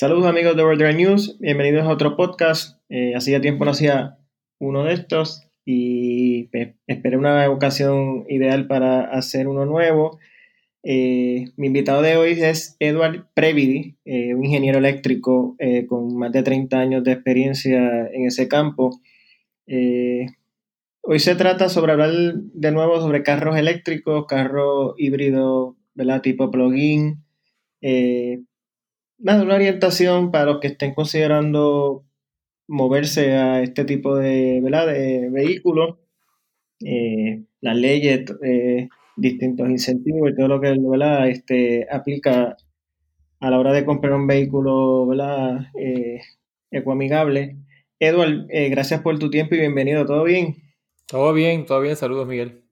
Saludos amigos de World News, bienvenidos a otro podcast. Eh, hacía tiempo no hacía uno de estos y pues, esperé una ocasión ideal para hacer uno nuevo. Eh, mi invitado de hoy es Edward Previdi, eh, un ingeniero eléctrico con más de 30 años de experiencia en ese campo. hoy se trata sobre hablar de nuevo sobre carros eléctricos, carros híbridos, ¿verdad? Tipo plug-in nada, una orientación para los que estén considerando moverse a este tipo de, ¿verdad? de vehículos, eh, las leyes, eh, distintos incentivos y todo lo que ¿verdad? Este, aplica a la hora de comprar un vehículo ¿verdad? Eh, ecoamigable. Edward, gracias por tu tiempo y bienvenido. ¿Todo bien? Todo bien, todo bien. Saludos, Miguel.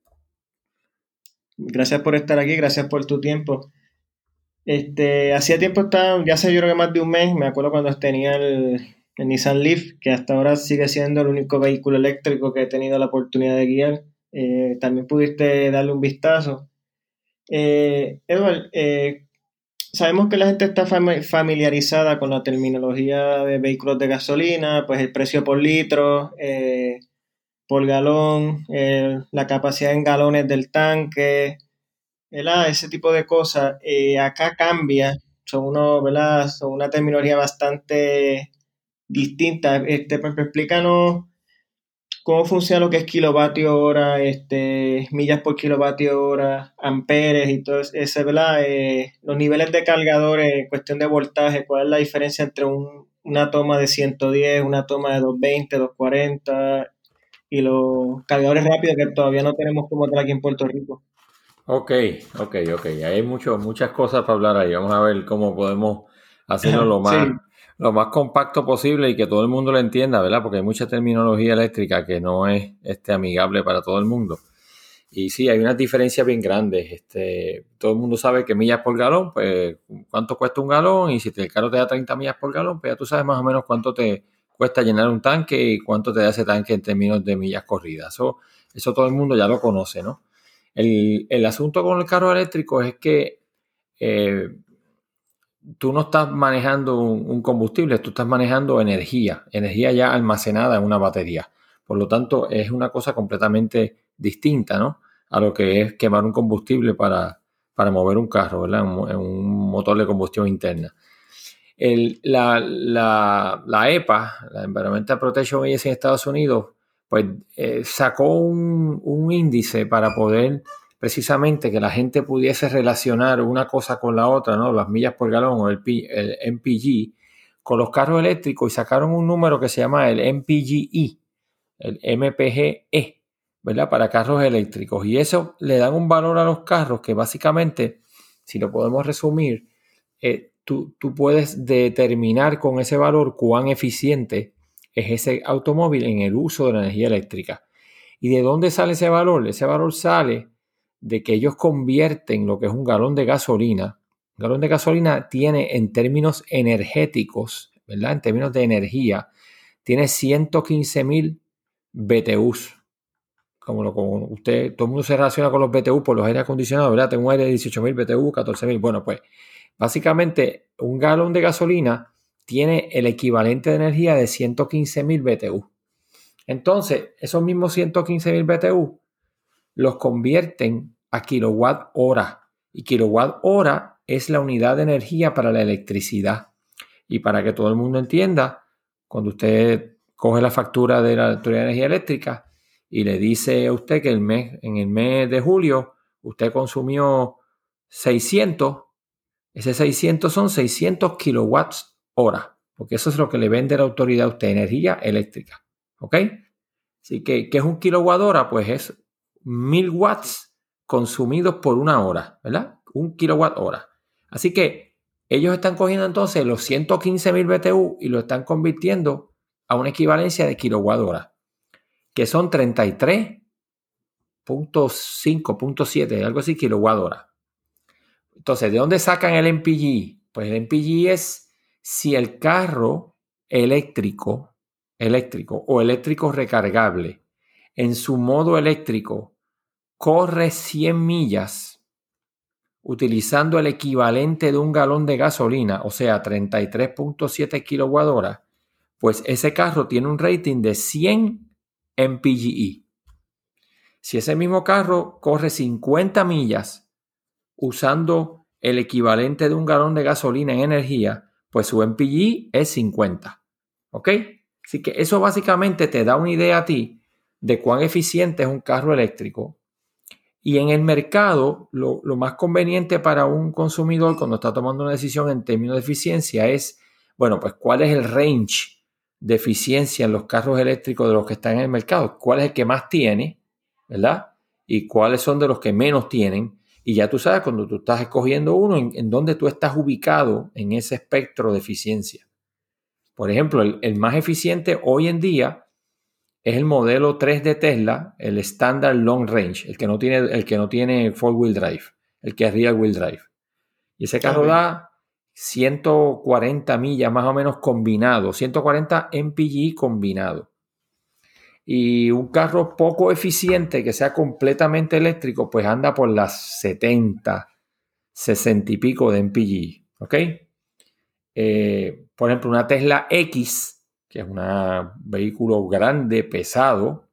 Gracias por estar aquí, gracias por tu tiempo. Este, hacía tiempo estaba, ya hace yo creo que más de un mes, me acuerdo cuando tenía el, Nissan Leaf, que hasta ahora sigue siendo el único vehículo eléctrico que he tenido la oportunidad de guiar. Eh, también pudiste darle un vistazo. Eh, eh, sabemos que la gente está familiarizada con la terminología de vehículos de gasolina, pues el precio por litro, por galón, la capacidad en galones del tanque, ese tipo de cosas, eh, acá cambia, son, uno, ¿verdad? son una terminología bastante distinta. Este, explícanos cómo funciona lo que es kilovatio hora, este, millas por kilovatio hora, amperes y todo ese, ¿verdad? Eh, los niveles de cargadores, cuestión de voltaje, cuál es la diferencia entre una toma de 110, una toma de 220, 240 y los cargadores rápidos que todavía no tenemos como tal aquí en Puerto Rico. Ok, ok, ok. Hay mucho, muchas cosas para hablar ahí. Vamos a ver cómo podemos hacerlo lo más, lo más compacto posible y que todo el mundo lo entienda, ¿verdad? Porque hay mucha terminología eléctrica que no es este, amigable para todo el mundo. Y sí, hay unas diferencias bien grandes. Este, todo el mundo sabe que millas por galón, pues cuánto cuesta un galón y si el carro te da 30 millas por galón, pues ya tú sabes más o menos cuánto te cuesta llenar un tanque y cuánto te da ese tanque en términos de millas corridas. Eso, eso todo el mundo ya lo conoce, ¿no? El, asunto con el carro eléctrico es que eh, tú no estás manejando un, combustible, tú estás manejando energía, energía ya almacenada en una batería. Por lo tanto, es una cosa completamente distinta, ¿no? A lo que es quemar un combustible para, mover un carro, ¿verdad? En, un motor de combustión interna. la, la, EPA, la Environmental Protection Agency en Estados Unidos, pues eh, sacó un, índice para poder precisamente que la gente pudiese relacionar una cosa con la otra, ¿no? Las millas por galón o el, el MPG con los carros eléctricos y sacaron un número que se llama el MPGE, el MPGE, ¿verdad? Para carros eléctricos. Y eso le dan un valor a los carros que básicamente, si lo podemos resumir, eh, tú, tú puedes determinar con ese valor cuán eficiente es ese automóvil en el uso de la energía eléctrica. ¿Y de dónde sale ese valor? Ese valor sale de que ellos convierten lo que es un galón de gasolina. Un galón de gasolina tiene en términos energéticos, ¿verdad? En términos de energía, tiene 115 mil BTUs. Como, lo, como usted, todo el mundo se relaciona con los BTU por los aire acondicionados, ¿verdad? Tengo un aire de 18 mil BTU, 14 mil. Bueno, pues básicamente un galón de gasolina tiene el equivalente de energía de 115.000 BTU. Entonces, esos mismos 115.000 BTU los convierten a kilowatt hora. Y kilowatt hora es la unidad de energía para la electricidad. Y para que todo el mundo entienda, cuando usted coge la factura de la Autoridad de Energía Eléctrica y le dice a usted que el mes, en el mes de julio usted consumió 600, ese 600 son 600 kilowatts hora, porque eso es lo que le vende la autoridad a usted, energía eléctrica. ¿Ok? Así que, ¿qué es un kilowatt hora? Pues es mil watts consumidos por una hora, ¿verdad? Un kilowatt hora. Así que ellos están cogiendo entonces los 115 mil BTU y lo están convirtiendo a una equivalencia de kilowatt hora, que son 33.5.7, algo así, kilowatt hora. Entonces, ¿de dónde sacan el MPG? Pues el MPG es si el carro eléctrico, eléctrico o eléctrico recargable en su modo eléctrico corre 100 millas, utilizando el equivalente de un galón de gasolina, o sea, 33.7 kWh, pues ese carro tiene un rating de 100 mpge. Si ese mismo carro corre 50 millas usando el equivalente de un galón de gasolina en energía, pues su MPG es 50. ¿Ok? Así que eso básicamente te da una idea a ti de cuán eficiente es un carro eléctrico. Y en el mercado, lo, más conveniente para un consumidor cuando está tomando una decisión en términos de eficiencia es, bueno, pues cuál es el range de eficiencia en los carros eléctricos de los que están en el mercado, cuál es el que más tiene, ¿verdad? Y cuáles son de los que menos tienen. Y ya tú sabes, cuando tú estás escogiendo uno, en, en dónde tú estás ubicado en ese espectro de eficiencia. Por ejemplo, el, más eficiente hoy en día es el modelo 3 de Tesla, el Standard Long Range, el que no tiene, el que no tiene four wheel drive, el que es rear wheel drive. Y ese carro da 140 millas más o menos combinado, 140 mpg combinado. Y un carro poco eficiente que sea completamente eléctrico, pues anda por las 70, 60 y pico de mpg. ¿Ok? Eh, por ejemplo, una Tesla X, que es un vehículo grande, pesado,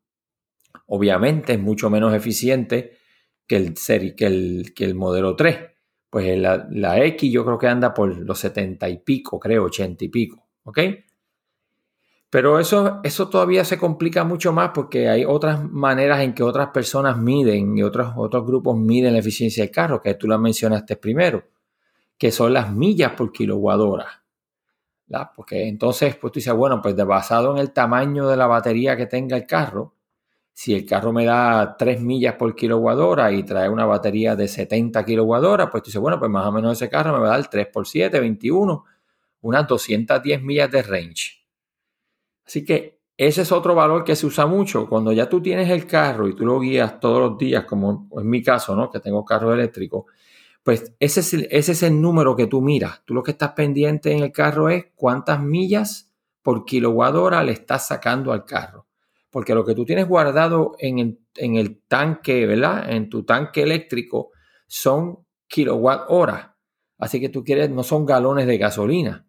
obviamente es mucho menos eficiente que el, que el, que el modelo 3. Pues la, la, X yo creo que anda por los 70 y pico, creo, 80 y pico. ¿Ok? Pero eso, eso todavía se complica mucho más porque hay otras maneras en que otras personas miden y otros, otros grupos miden la eficiencia del carro, que tú la mencionaste primero que son las millas por kilowatt hora. Porque entonces, pues tú dices, bueno, pues basado en el tamaño de la batería que tenga el carro, si el carro me da 3 millas por kilowatt y trae una batería de 70 kilowatt pues tú dices, bueno, pues más o menos ese carro me va a dar 3 por 7, 21, unas 210 millas de range. Así que ese es otro valor que se usa mucho. Cuando ya tú tienes el carro y tú lo guías todos los días, como en mi caso, ¿no? Que tengo carro eléctrico, pues ese es, el, ese es el número que tú miras. Tú lo que estás pendiente en el carro es cuántas millas por kilowatt hora le estás sacando al carro. Porque lo que tú tienes guardado en el, en el tanque, ¿verdad? En tu tanque eléctrico son kilowatt hora. Así que tú quieres, no son galones de gasolina.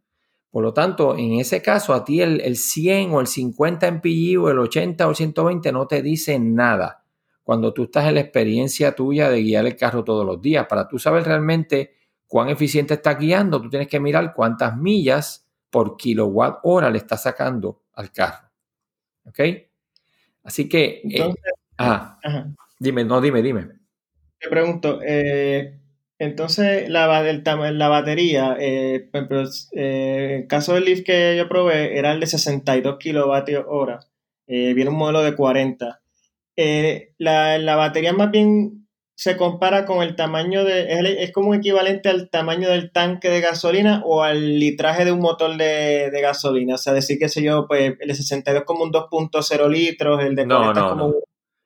Por lo tanto, en ese caso, a ti el, el 100 o el 50 MPG o el 80 o el 120 no te dicen nada cuando tú estás en la experiencia tuya de guiar el carro todos los días. Para tú saber realmente cuán eficiente está guiando, tú tienes que mirar cuántas millas por kilowatt hora le está sacando al carro. ¿Ok? Así que... Eh, entonces, Dime, no, dime, dime. Te pregunto, eh, entonces la, la batería, eh, por ejemplo, el caso del Leaf que yo probé era el de 62 kilovatios hora. viene un modelo de 40. Eh, la, batería más bien se compara con el tamaño de, es, como equivalente al tamaño del tanque de gasolina o al litraje de un motor de, gasolina. O sea, decir que sé yo, pues el de 62 como un 2.0 litros, el de no, no, como...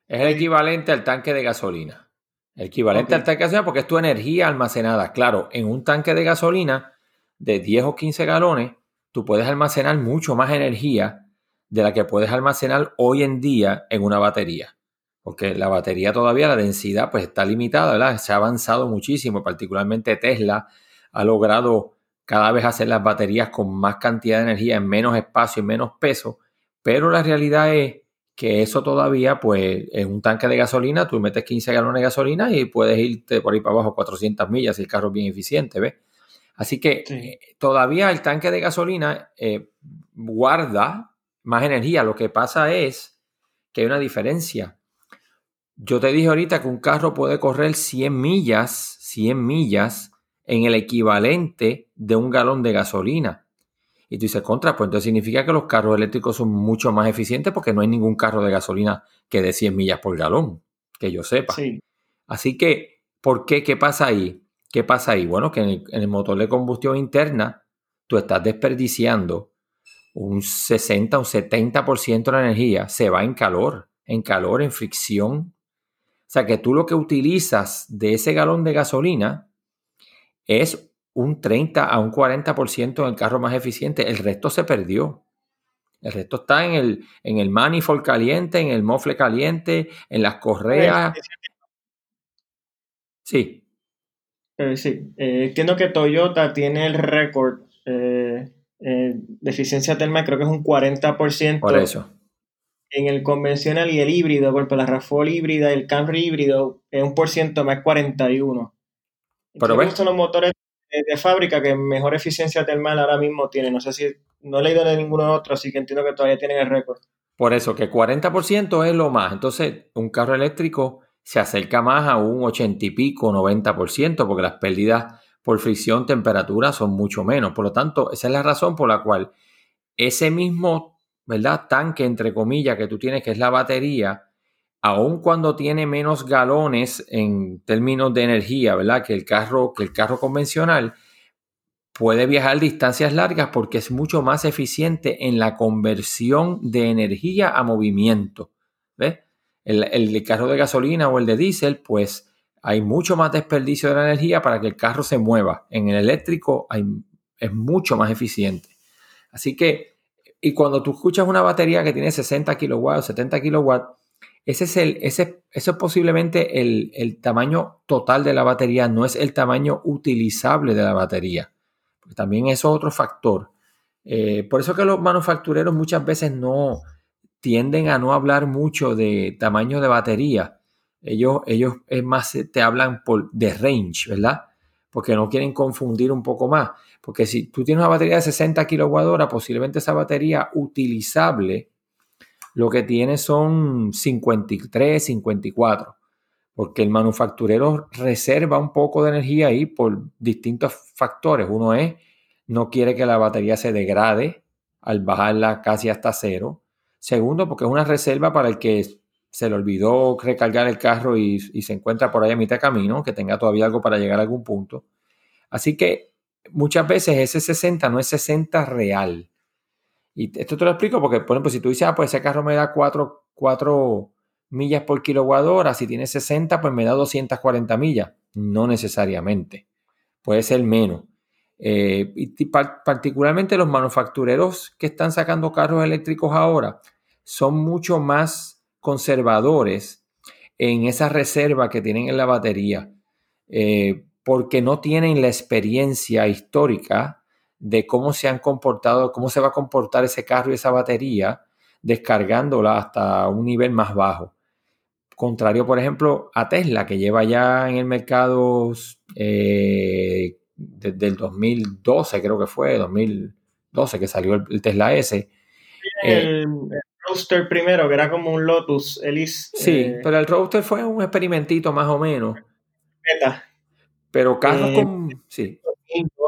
Es el equivalente al tanque de gasolina. El equivalente al tanque de gasolina porque es tu energía almacenada. Claro, en un tanque de gasolina de 10 o 15 galones, tú puedes almacenar mucho más energía de la que puedes almacenar hoy en día en una batería porque la batería todavía, la densidad pues está limitada, ¿verdad? Se ha avanzado muchísimo, particularmente Tesla ha logrado cada vez hacer las baterías con más cantidad de energía en menos espacio y menos peso, pero la realidad es que eso todavía pues en un tanque de gasolina, tú metes 15 galones de gasolina y puedes irte por ahí para abajo 400 millas si el carro es bien eficiente, ¿ves? Así que eh, todavía el tanque de gasolina eh, guarda más energía. Lo que pasa es que hay una diferencia yo te dije ahorita que un carro puede correr 100 millas, 100 millas en el equivalente de un galón de gasolina. Y tú dices, contra, pues entonces significa que los carros eléctricos son mucho más eficientes porque no hay ningún carro de gasolina que dé 100 millas por galón, que yo sepa. Así que, ¿por qué? ¿Qué pasa ahí? ¿Qué pasa ahí? Bueno, que en el, en el motor de combustión interna tú estás desperdiciando un 60, un 70% de la energía, se va en calor, en calor, en fricción, o sea que tú lo que utilizas de ese galón de gasolina es un 30 a un 40% en el carro más eficiente. El resto se perdió. El resto está en el, en el manifold caliente, en el mofle caliente, en las correas. Sí. Sí, eh, entiendo que Toyota tiene el récord eh, eh, de eficiencia térmica, creo que es un 40%. Por eso. En el convencional y el híbrido, por la RAFOL híbrida y el Camry híbrido, es un por ciento más 41. Pero ves. son los motores de, fábrica que mejor eficiencia termal ahora mismo tienen. No sé si, no he leído de ninguno otro, así que entiendo que todavía tienen el récord. Por eso, que 40% es lo más. Entonces, un carro eléctrico se acerca más a un 80 y pico, 90%, porque las pérdidas por fricción, temperatura son mucho menos. Por lo tanto, esa es la razón por la cual ese mismo, ¿verdad? Tanque, entre comillas, que tú tienes, que es la batería, aun cuando tiene menos galones en términos de energía, ¿verdad? Que el carro, que el carro convencional, puede viajar distancias largas porque es mucho más eficiente en la conversión de energía a movimiento. ¿Ves? El, carro de gasolina o el de diésel, pues hay mucho más desperdicio de la energía para que el carro se mueva. En el eléctrico es mucho más eficiente. Así que, y cuando tú escuchas una batería que tiene 60 kilowatts, 70 kilowatts, ese es el, ese, eso es posiblemente el, el, tamaño total de la batería, no es el tamaño utilizable de la batería. Porque también eso es otro factor. Eh, por eso que los manufactureros muchas veces no tienden a no hablar mucho de tamaño de batería. Ellos, ellos es más te hablan por, de range, ¿verdad? Porque no quieren confundir un poco más. Porque si tú tienes una batería de 60 kWh, posiblemente esa batería utilizable lo que tiene son 53, 54, porque el manufacturero reserva un poco de energía ahí por distintos factores. Uno es, no quiere que la batería se degrade al bajarla casi hasta cero. Segundo, porque es una reserva para el que se le olvidó recargar el carro y, y se encuentra por ahí a mitad de camino, que tenga todavía algo para llegar a algún punto. Así que muchas veces ese 60 no es 60 real y esto te lo explico porque, por ejemplo, si tú dices, ah, pues ese carro me da 4, millas por kilowatt hora, si tiene 60, pues me da 240 millas. No necesariamente. Puede ser menos. Eh, y particularmente los manufactureros que están sacando carros eléctricos ahora son mucho más conservadores en esa reserva que tienen en la batería, eh, porque no tienen la experiencia histórica de cómo se han comportado, cómo se va a comportar ese carro y esa batería descargándola hasta un nivel más bajo. Contrario, por ejemplo, a Tesla, que lleva ya en el mercado eh, desde el 2012, creo que fue, 2012 que salió el, Tesla S. El, Roadster primero, que era como un Lotus Elise. Sí, eh, pero el Roadster fue un experimentito más o menos. Pero carros eh, con... Sí.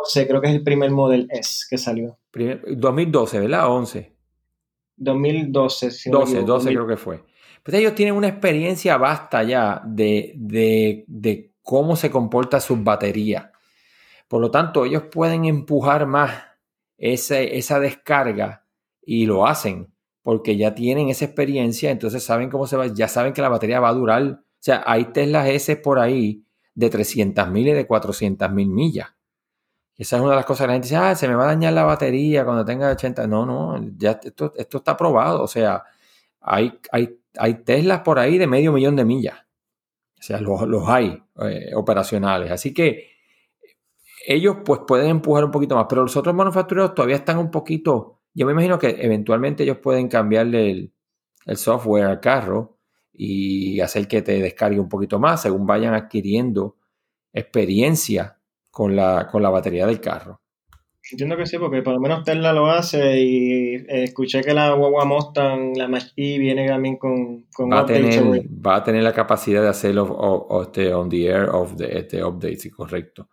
2012 creo que es el primer Model S que salió. 2012, ¿verdad? 11. 2012, sí. 12, 12 creo que fue. Pues ellos tienen una experiencia vasta ya de, de, cómo se comporta su batería. Por lo tanto, ellos pueden empujar más esa descarga y lo hacen porque ya tienen esa experiencia, entonces saben cómo se va, ya saben que la batería va a durar. O sea, hay Teslas S por ahí de 300.000 y de 400.000 millas. Esa es una de las cosas que la gente dice, ah, se me va a dañar la batería cuando tenga 80. No, no, ya esto, esto está probado. O sea, hay, hay, hay Teslas por ahí de medio millón de millas. O sea, los, hay eh, operacionales. Así que ellos pues pueden empujar un poquito más, pero los otros manufactureros todavía están un poquito, yo me imagino que eventualmente ellos pueden cambiarle el, el software al carro y hacer que te descargue un poquito más según vayan adquiriendo experiencia con la, con la batería del carro. Entiendo que sí, porque por lo menos Tesla lo hace y eh, escuché que la guagua Mustang, la mach viene también con, con va, a tener, va a tener la capacidad de hacerlo o, este, on the air of the este update, sí, correcto.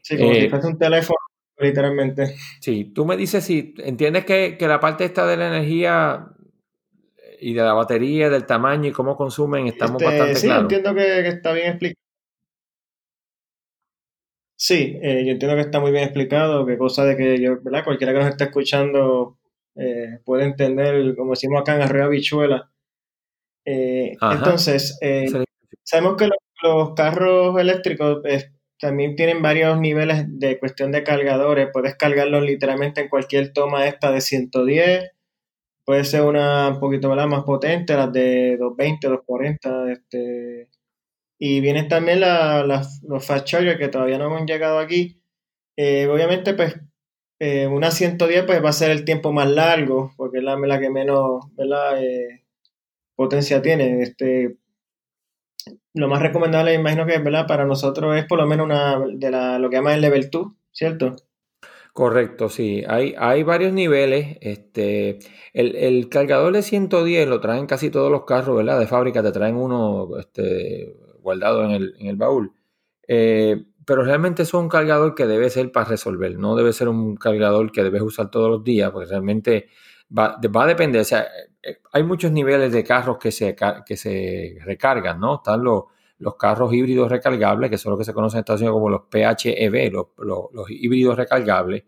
Sí, como si eh, fuese un teléfono, literalmente. Sí, tú me dices si entiendes que, que la parte esta de la energía y de la batería, del tamaño y cómo consumen, estamos este, bastante sí, entiendo que, está bien explicado. Sí, eh, yo entiendo que está muy bien explicado, que cosa de que yo, ¿verdad? Cualquiera que nos esté escuchando eh, puede entender, como decimos acá en Arroyo Bichuela. Eh, entonces, sabemos que los, carros eléctricos también tienen varios niveles de cuestión de cargadores. Puedes cargarlos literalmente en cualquier toma esta de 110, puede ser una un poquito más potente, las de 220, 240, este, Y vienen también los fast chargers que todavía no hemos llegado aquí. Eh, obviamente, pues, eh, una 110 pues, va a ser el tiempo más largo, porque es la, que menos eh, potencia tiene. Este, lo más recomendable, imagino que ¿verdad? para nosotros es por lo menos una de la, lo que llaman el level 2, ¿cierto? Correcto, sí. Hay, hay varios niveles. Este, el, cargador de 110 lo traen casi todos los carros, ¿verdad? De fábrica te traen uno este, guardado en el, en el baúl. Eh, pero realmente es un cargador que debe ser para resolver, no debe ser un cargador que debes usar todos los días, porque realmente va, va a depender. O sea, eh, hay muchos niveles de carros que se, que se recargan, ¿no? Están los, los carros híbridos recargables, que son los que se conocen en Estados Unidos como los PHEV, los, los, híbridos recargables,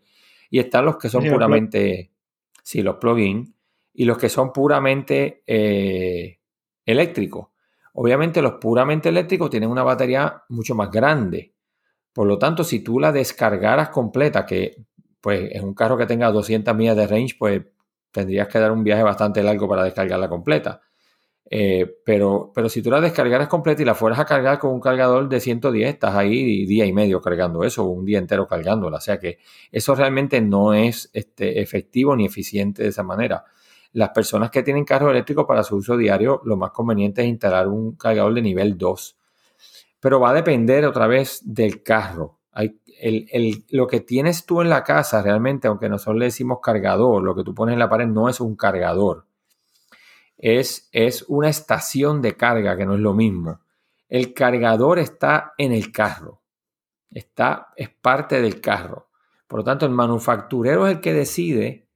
y están los que son puramente, sí, los plug-in, y los que son puramente eh, eléctricos. Obviamente los puramente eléctricos tienen una batería mucho más grande. Por lo tanto, si tú la descargaras completa, que pues en un carro que tenga 200 millas de range, pues tendrías que dar un viaje bastante largo para descargarla completa. Eh, pero, pero si tú la descargaras completa y la fueras a cargar con un cargador de 110, estás ahí día y medio cargando eso, un día entero cargándola. O sea que eso realmente no es este, efectivo ni eficiente de esa manera. Las personas que tienen carro eléctrico para su uso diario, lo más conveniente es instalar un cargador de nivel 2. Pero va a depender otra vez del carro. Hay, el, lo que tienes tú en la casa realmente, aunque nosotros le decimos cargador, lo que tú pones en la pared no es un cargador es, es una estación de carga, que no es lo mismo. El cargador está en el carro, está, es parte del carro. Por lo tanto, el manufacturero es el que decide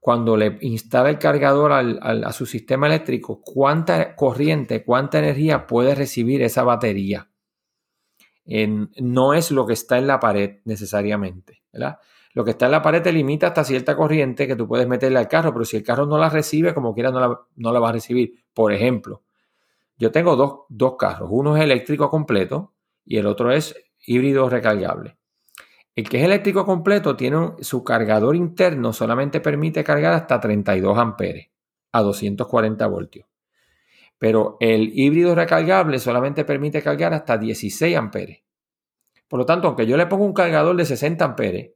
cuando le instala el cargador a su sistema eléctrico cuánta corriente, cuánta energía puede recibir esa batería. no es lo que está en la pared necesariamente. ¿verdad? Lo que está en la pared te limita hasta cierta corriente que tú puedes meterle al carro, pero si el carro no la recibe, como quiera, no la, no la va a recibir. Por ejemplo, yo tengo dos, dos carros. Uno es eléctrico completo y el otro es híbrido recargable. El que es eléctrico completo tiene su cargador interno, solamente permite cargar hasta 32 amperes a 240 voltios. Pero el híbrido recargable solamente permite cargar hasta 16 amperes. Por lo tanto, aunque yo le ponga un cargador de 60 amperes,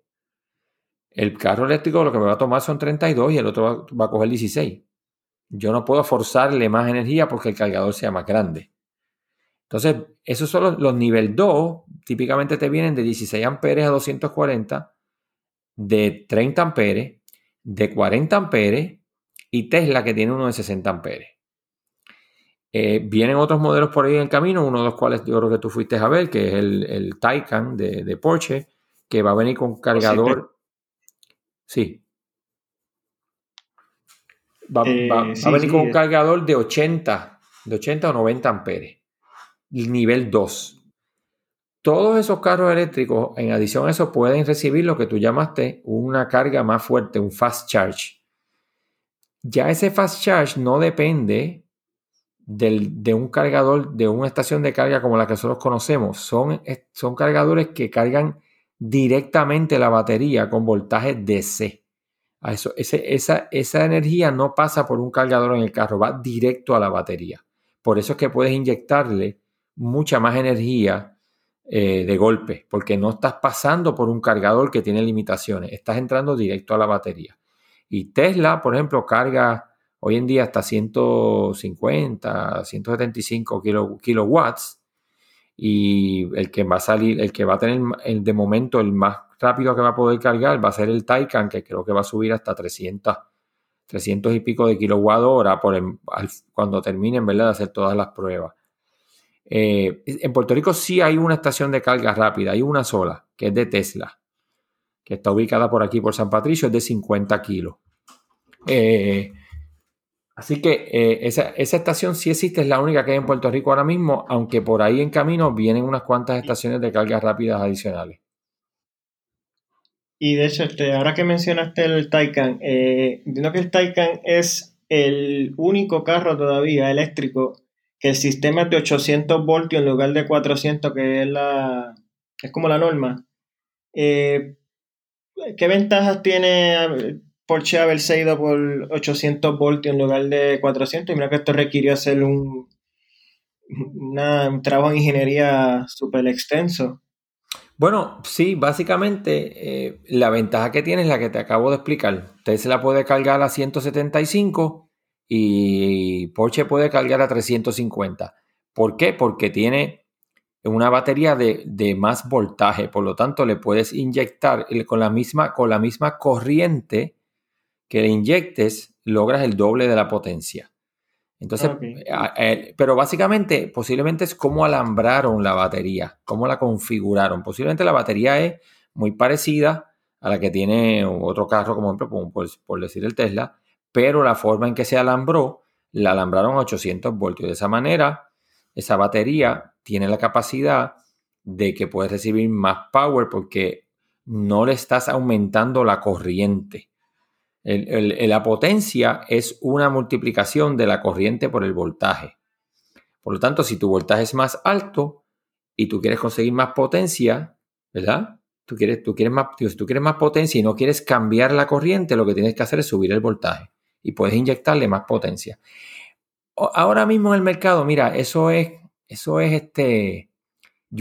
el carro eléctrico lo que me va a tomar son 32 y el otro va, a coger 16. Yo no puedo forzarle más energía porque el cargador sea más grande. Entonces, esos son los, los nivel 2, típicamente te vienen de 16 amperes a 240, de 30 amperes, de 40 amperes y Tesla que tiene uno de 60 amperes. Eh, vienen otros modelos por ahí en camino, uno de los cuales yo creo que tú fuiste a ver, que es el, el Taycan de, Porsche, que va a venir con cargador. Sí. Va, eh, a venir con un cargador de 80, de 80 o 90 amperes. Nivel 2. Todos esos carros eléctricos, en adición a eso, pueden recibir lo que tú llamaste una carga más fuerte, un fast charge. Ya ese fast charge no depende de un cargador, de una estación de carga como la que nosotros conocemos. Son, son cargadores que cargan directamente la batería con voltaje DC. A eso, esa, esa energía no pasa por un cargador en el carro, va directo a la batería. Por eso es que puedes inyectarle mucha más energía eh, de golpe, porque no estás pasando por un cargador que tiene limitaciones, estás entrando directo a la batería. Y Tesla, por ejemplo, carga hoy en día hasta 150, 175 kilowatts y el que va a salir, el que va a tener el, de momento el más rápido que va a poder cargar va a ser el Taycan, que creo que va a subir hasta 300, 300 y pico de kilowatt hora por cuando terminen ¿verdad? de hacer todas las pruebas. Eh, en Puerto Rico sí hay una estación de carga rápida, hay una sola, que es de Tesla, que está ubicada por aquí, por San Patricio, es de 50 kilos. Eh, Así que eh, esa, estación sí existe, es la única que hay en Puerto Rico ahora mismo, aunque por ahí en camino vienen unas cuantas estaciones de cargas rápidas adicionales. Y de hecho, este, ahora que mencionaste el Taycan, entiendo que el Taycan es el único carro todavía eléctrico que el sistema es de 800 voltios en lugar de 400, que es, la, es como la norma. Eh, ¿Qué ventajas tiene Porsche haberse ido por 800 voltios en lugar de 400. Y mira que esto requirió hacer un, un trabajo de ingeniería súper extenso. Bueno, sí, básicamente eh, la ventaja que tiene es la que te acabo de explicar. Usted se la puede cargar a 175 y Porsche puede cargar a 350. ¿Por qué? Porque tiene una batería de, más voltaje, por lo tanto le puedes inyectar con la misma, con la misma corriente que le inyectes, logras el doble de la potencia. Entonces, pero básicamente, posiblemente es cómo alambraron la batería, cómo la configuraron. Posiblemente la batería es muy parecida a la que tiene otro carro, como ejemplo, por, decir el Tesla, pero la forma en que se alambró, la alambraron a 800 voltios. De esa manera, esa batería tiene la capacidad de que puedes recibir más power porque no le estás aumentando la corriente la potencia es una multiplicación de la corriente por el voltaje. Por lo tanto, si tu voltaje es más alto y tú quieres conseguir más potencia, ¿verdad? Tú quieres, tú quieres más, si tú quieres más potencia y no quieres cambiar la corriente, lo que tienes que hacer es subir el voltaje y puedes inyectarle más potencia. Ahora mismo en el mercado, mira, eso es, eso es este,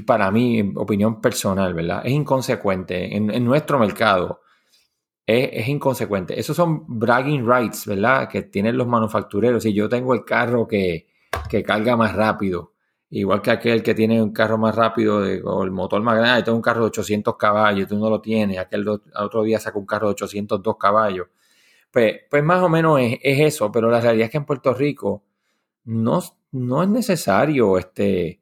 para mí, opinión personal, ¿verdad? Es inconsecuente. en nuestro mercado, es, inconsecuente. Esos son bragging rights, ¿verdad? Que tienen los manufactureros. Y yo tengo el carro que, carga más rápido, igual que aquel que tiene un carro más rápido o el motor más grande, yo tengo un carro de 800 caballos, tú no lo tienes, aquel otro día saca un carro de 802 caballos. Pues, pues más o menos es, eso, pero la realidad es que en Puerto Rico no, no es necesario este,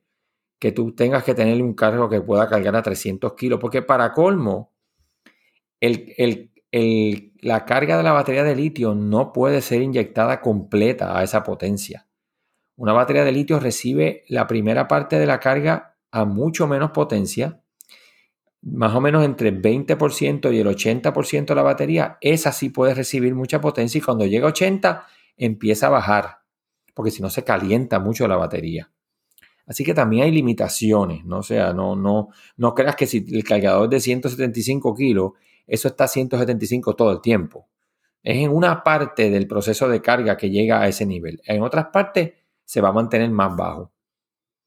que tú tengas que tener un carro que pueda cargar a 300 kilos, porque para colmo, el, el, la carga de la batería de litio no puede ser inyectada completa a esa potencia. Una batería de litio recibe la primera parte de la carga a mucho menos potencia, más o menos entre el 20% y el 80% de la batería, esa sí puede recibir mucha potencia y cuando llega a 80 empieza a bajar, porque si no se calienta mucho la batería. Así que también hay limitaciones, ¿no? O sea, no, no, no creas que si el cargador es de 175 kilos eso está a 175 todo el tiempo. Es en una parte del proceso de carga que llega a ese nivel. En otras partes se va a mantener más bajo.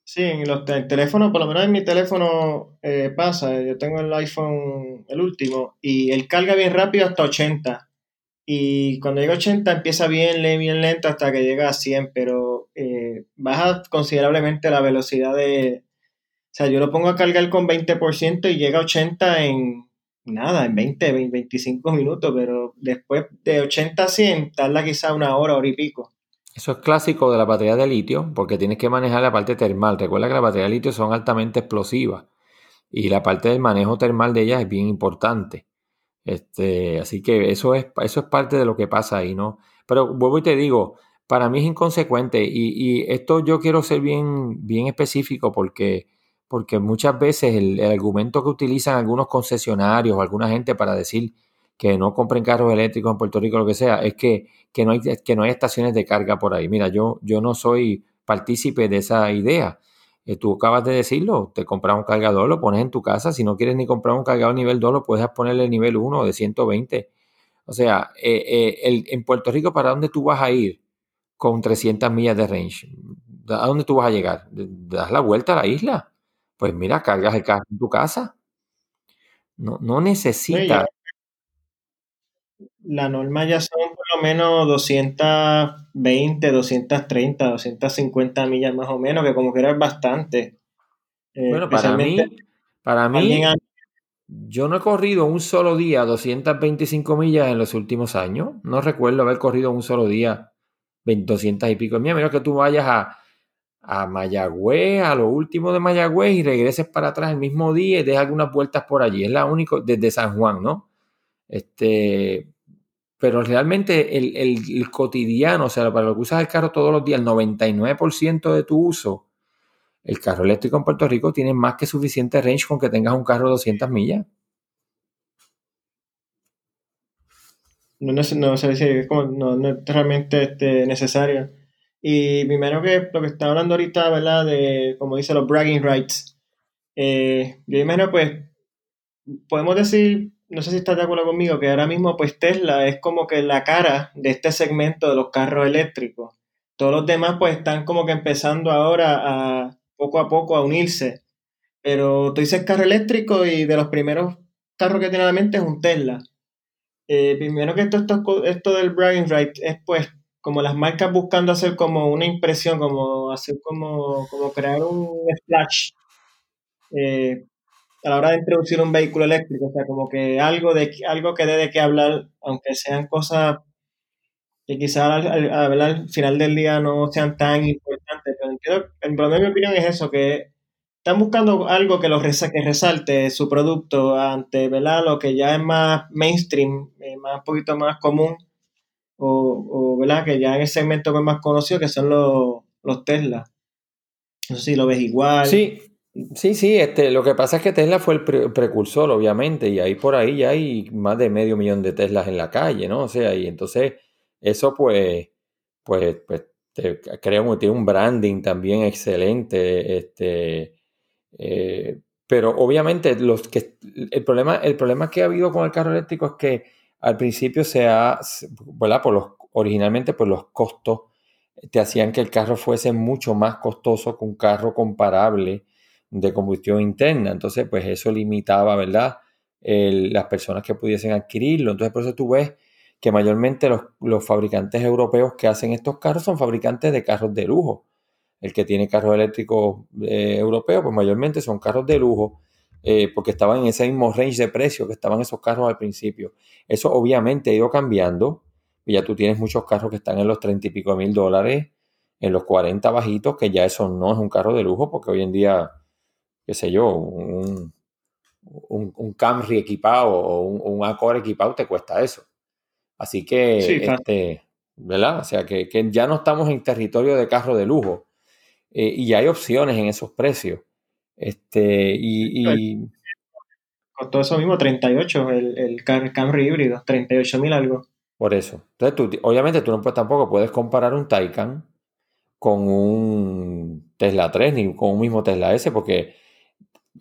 Sí, en los teléfonos, por lo menos en mi teléfono eh, pasa, yo tengo el iPhone, el último, y él carga bien rápido hasta 80. Y cuando llega a 80 empieza bien, bien lento hasta que llega a 100, pero eh, baja considerablemente la velocidad de... O sea, yo lo pongo a cargar con 20% y llega a 80 en nada, en 20, 25 minutos, pero después de 80 a 100 tarda quizá una hora, hora y pico. Eso es clásico de la batería de litio, porque tienes que manejar la parte termal. Recuerda que las baterías de litio son altamente explosivas y la parte del manejo termal de ellas es bien importante. Este, así que eso es, eso es parte de lo que pasa ahí, ¿no? Pero vuelvo y te digo, para mí es inconsecuente y, y esto yo quiero ser bien, bien específico porque porque muchas veces el, argumento que utilizan algunos concesionarios o alguna gente para decir que no compren carros eléctricos en Puerto Rico, lo que sea, es que, no, hay, que no hay estaciones de carga por ahí. Mira, yo, yo no soy partícipe de esa idea. Eh, tú acabas de decirlo, te compras un cargador, lo pones en tu casa. Si no quieres ni comprar un cargador nivel 2, lo puedes ponerle nivel 1 de 120. O sea, eh, eh, en Puerto Rico, ¿para dónde tú vas a ir con 300 millas de range? ¿A dónde tú vas a llegar? ¿Das la vuelta a la isla? pues mira, cargas el carro en tu casa. No, no necesitas. La norma ya son por lo menos 220, 230, 250 millas más o menos, que como que era bastante. Eh, bueno, para mí, para mí, yo no he corrido un solo día 225 millas en los últimos años. No recuerdo haber corrido un solo día 200 y pico millas, menos que tú vayas a, a Mayagüez, a lo último de Mayagüez y regreses para atrás el mismo día y dejas algunas vueltas por allí. Es la única, desde San Juan, ¿no? Este, pero realmente el, cotidiano, o sea, para lo que usas el carro todos los días, el 99% de tu uso, el carro eléctrico en Puerto Rico tiene más que suficiente range con que tengas un carro de 200 millas. No, no, no, no, no es realmente este, necesario. Y primero que lo que está hablando ahorita, ¿verdad? De, como dice, los bragging rights. Eh, yo imagino, pues, podemos decir, no sé si estás de acuerdo conmigo, que ahora mismo, pues, Tesla es como que la cara de este segmento de los carros eléctricos. Todos los demás pues están como que empezando ahora a poco a poco a unirse. Pero tú dices carro eléctrico y de los primeros carros que tiene la mente es un Tesla. Eh, primero que esto, esto, esto del bragging right es pues como las marcas buscando hacer como una impresión, como hacer como, como crear un splash eh, a la hora de introducir un vehículo eléctrico, o sea, como que algo, de, algo que dé de qué hablar, aunque sean cosas que quizás al, final del día no sean tan importantes, pero entiendo, en mi opinión es eso, que están buscando algo que, los que resalte su producto ante ¿verdad? lo que ya es más mainstream, eh, más un poquito más común, o, ¿verdad? que ya en ese segmento más conocido, que son los, los Tesla. No sé si lo ves igual. Sí, Sí, sí, este, lo que pasa es que Tesla fue el precursor, obviamente, y ahí por ahí ya hay más de medio millón de Teslas en la calle, ¿no? O sea, y entonces eso pues, pues, pues creo que tiene un branding también excelente, este, eh, pero obviamente los que, el problema, el problema que ha habido con el carro eléctrico es que al principio se ha, ¿verdad? Por los, originalmente por los costos te hacían que el carro fuese mucho más costoso que un carro comparable de combustión interna. Entonces, pues eso limitaba, ¿verdad? las personas que pudiesen adquirirlo. Entonces, por eso tú ves que mayormente los, fabricantes europeos que hacen estos carros son fabricantes de carros de lujo. El que tiene carros eléctricos eh, europeos, pues mayormente son carros de lujo, eh, porque estaban en ese mismo range de precio que estaban esos carros al principio. Eso obviamente ha ido cambiando. Y ya tú tienes muchos carros que están en los 30 y pico mil dólares, en los 40 bajitos, que ya eso no es un carro de lujo, porque hoy en día qué sé yo, un, un, Camry equipado o un, un, Accord equipado te cuesta eso. Así que, este, ¿verdad? O sea, que, ya no estamos en territorio de carro de lujo eh, y hay opciones en esos precios. Este, y, Costó eso mismo, 38, el, el Camry híbrido, 38 mil algo. Por eso. Entonces, tú, obviamente tú no puedes, tampoco puedes comparar un Taycan con un Tesla 3 ni con un mismo Tesla S porque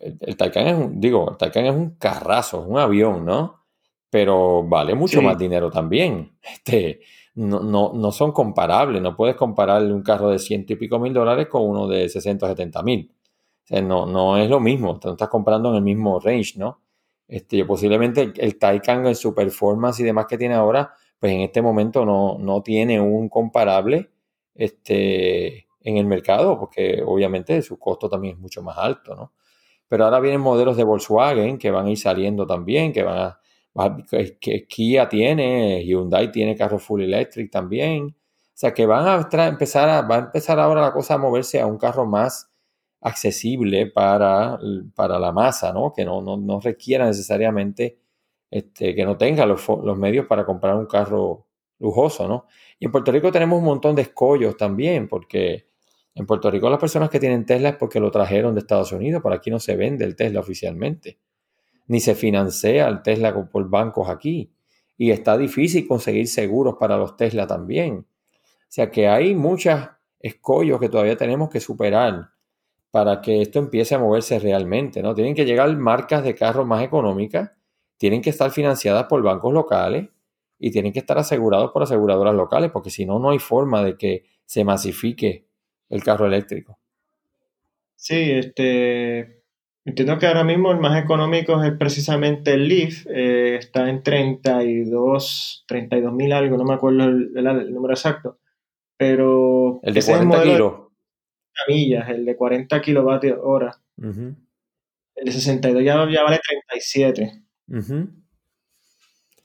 el, el Taycan es un, digo, el Taycan es un carrazo, un avión, ¿no? Pero vale mucho más dinero también. Este, no, no, no, son comparables. No puedes comparar un carro de ciento y pico mil dólares con uno de 670 mil. O sea, no, no es lo mismo. Te estás comprando en el mismo range, ¿no? Este, posiblemente el, el Taycan en su performance y demás que tiene ahora, pues en este momento no, no tiene un comparable este, en el mercado, porque obviamente su costo también es mucho más alto, ¿no? Pero ahora vienen modelos de Volkswagen que van a ir saliendo también, que van a, que Kia tiene, Hyundai tiene carro full electric también. O sea que van a empezar a, va a empezar ahora la cosa a moverse a un carro más accesible para, para la masa, ¿no? Que no, no, requiera necesariamente este, que no tenga los, los, medios para comprar un carro lujoso, ¿no? Y en Puerto Rico tenemos un montón de escollos también, porque en Puerto Rico las personas que tienen Tesla es porque lo trajeron de Estados Unidos, por aquí no se vende el Tesla oficialmente, ni se financia el Tesla por bancos aquí. Y está difícil conseguir seguros para los Tesla también. O sea que hay muchos escollos que todavía tenemos que superar para que esto empiece a moverse realmente, ¿no? Tienen que llegar marcas de carros más económicas, tienen que estar financiadas por bancos locales y tienen que estar asegurados por aseguradoras locales, porque si no, no hay forma de que se masifique el carro eléctrico. Sí, este, entiendo que ahora mismo el más económico es precisamente el Leaf, eh, está en 32, 32 mil algo, no me acuerdo el, número exacto, pero... El de 40 kilos. Millas, el de 40 kilovatios hora. El de 62 ya, ya vale 37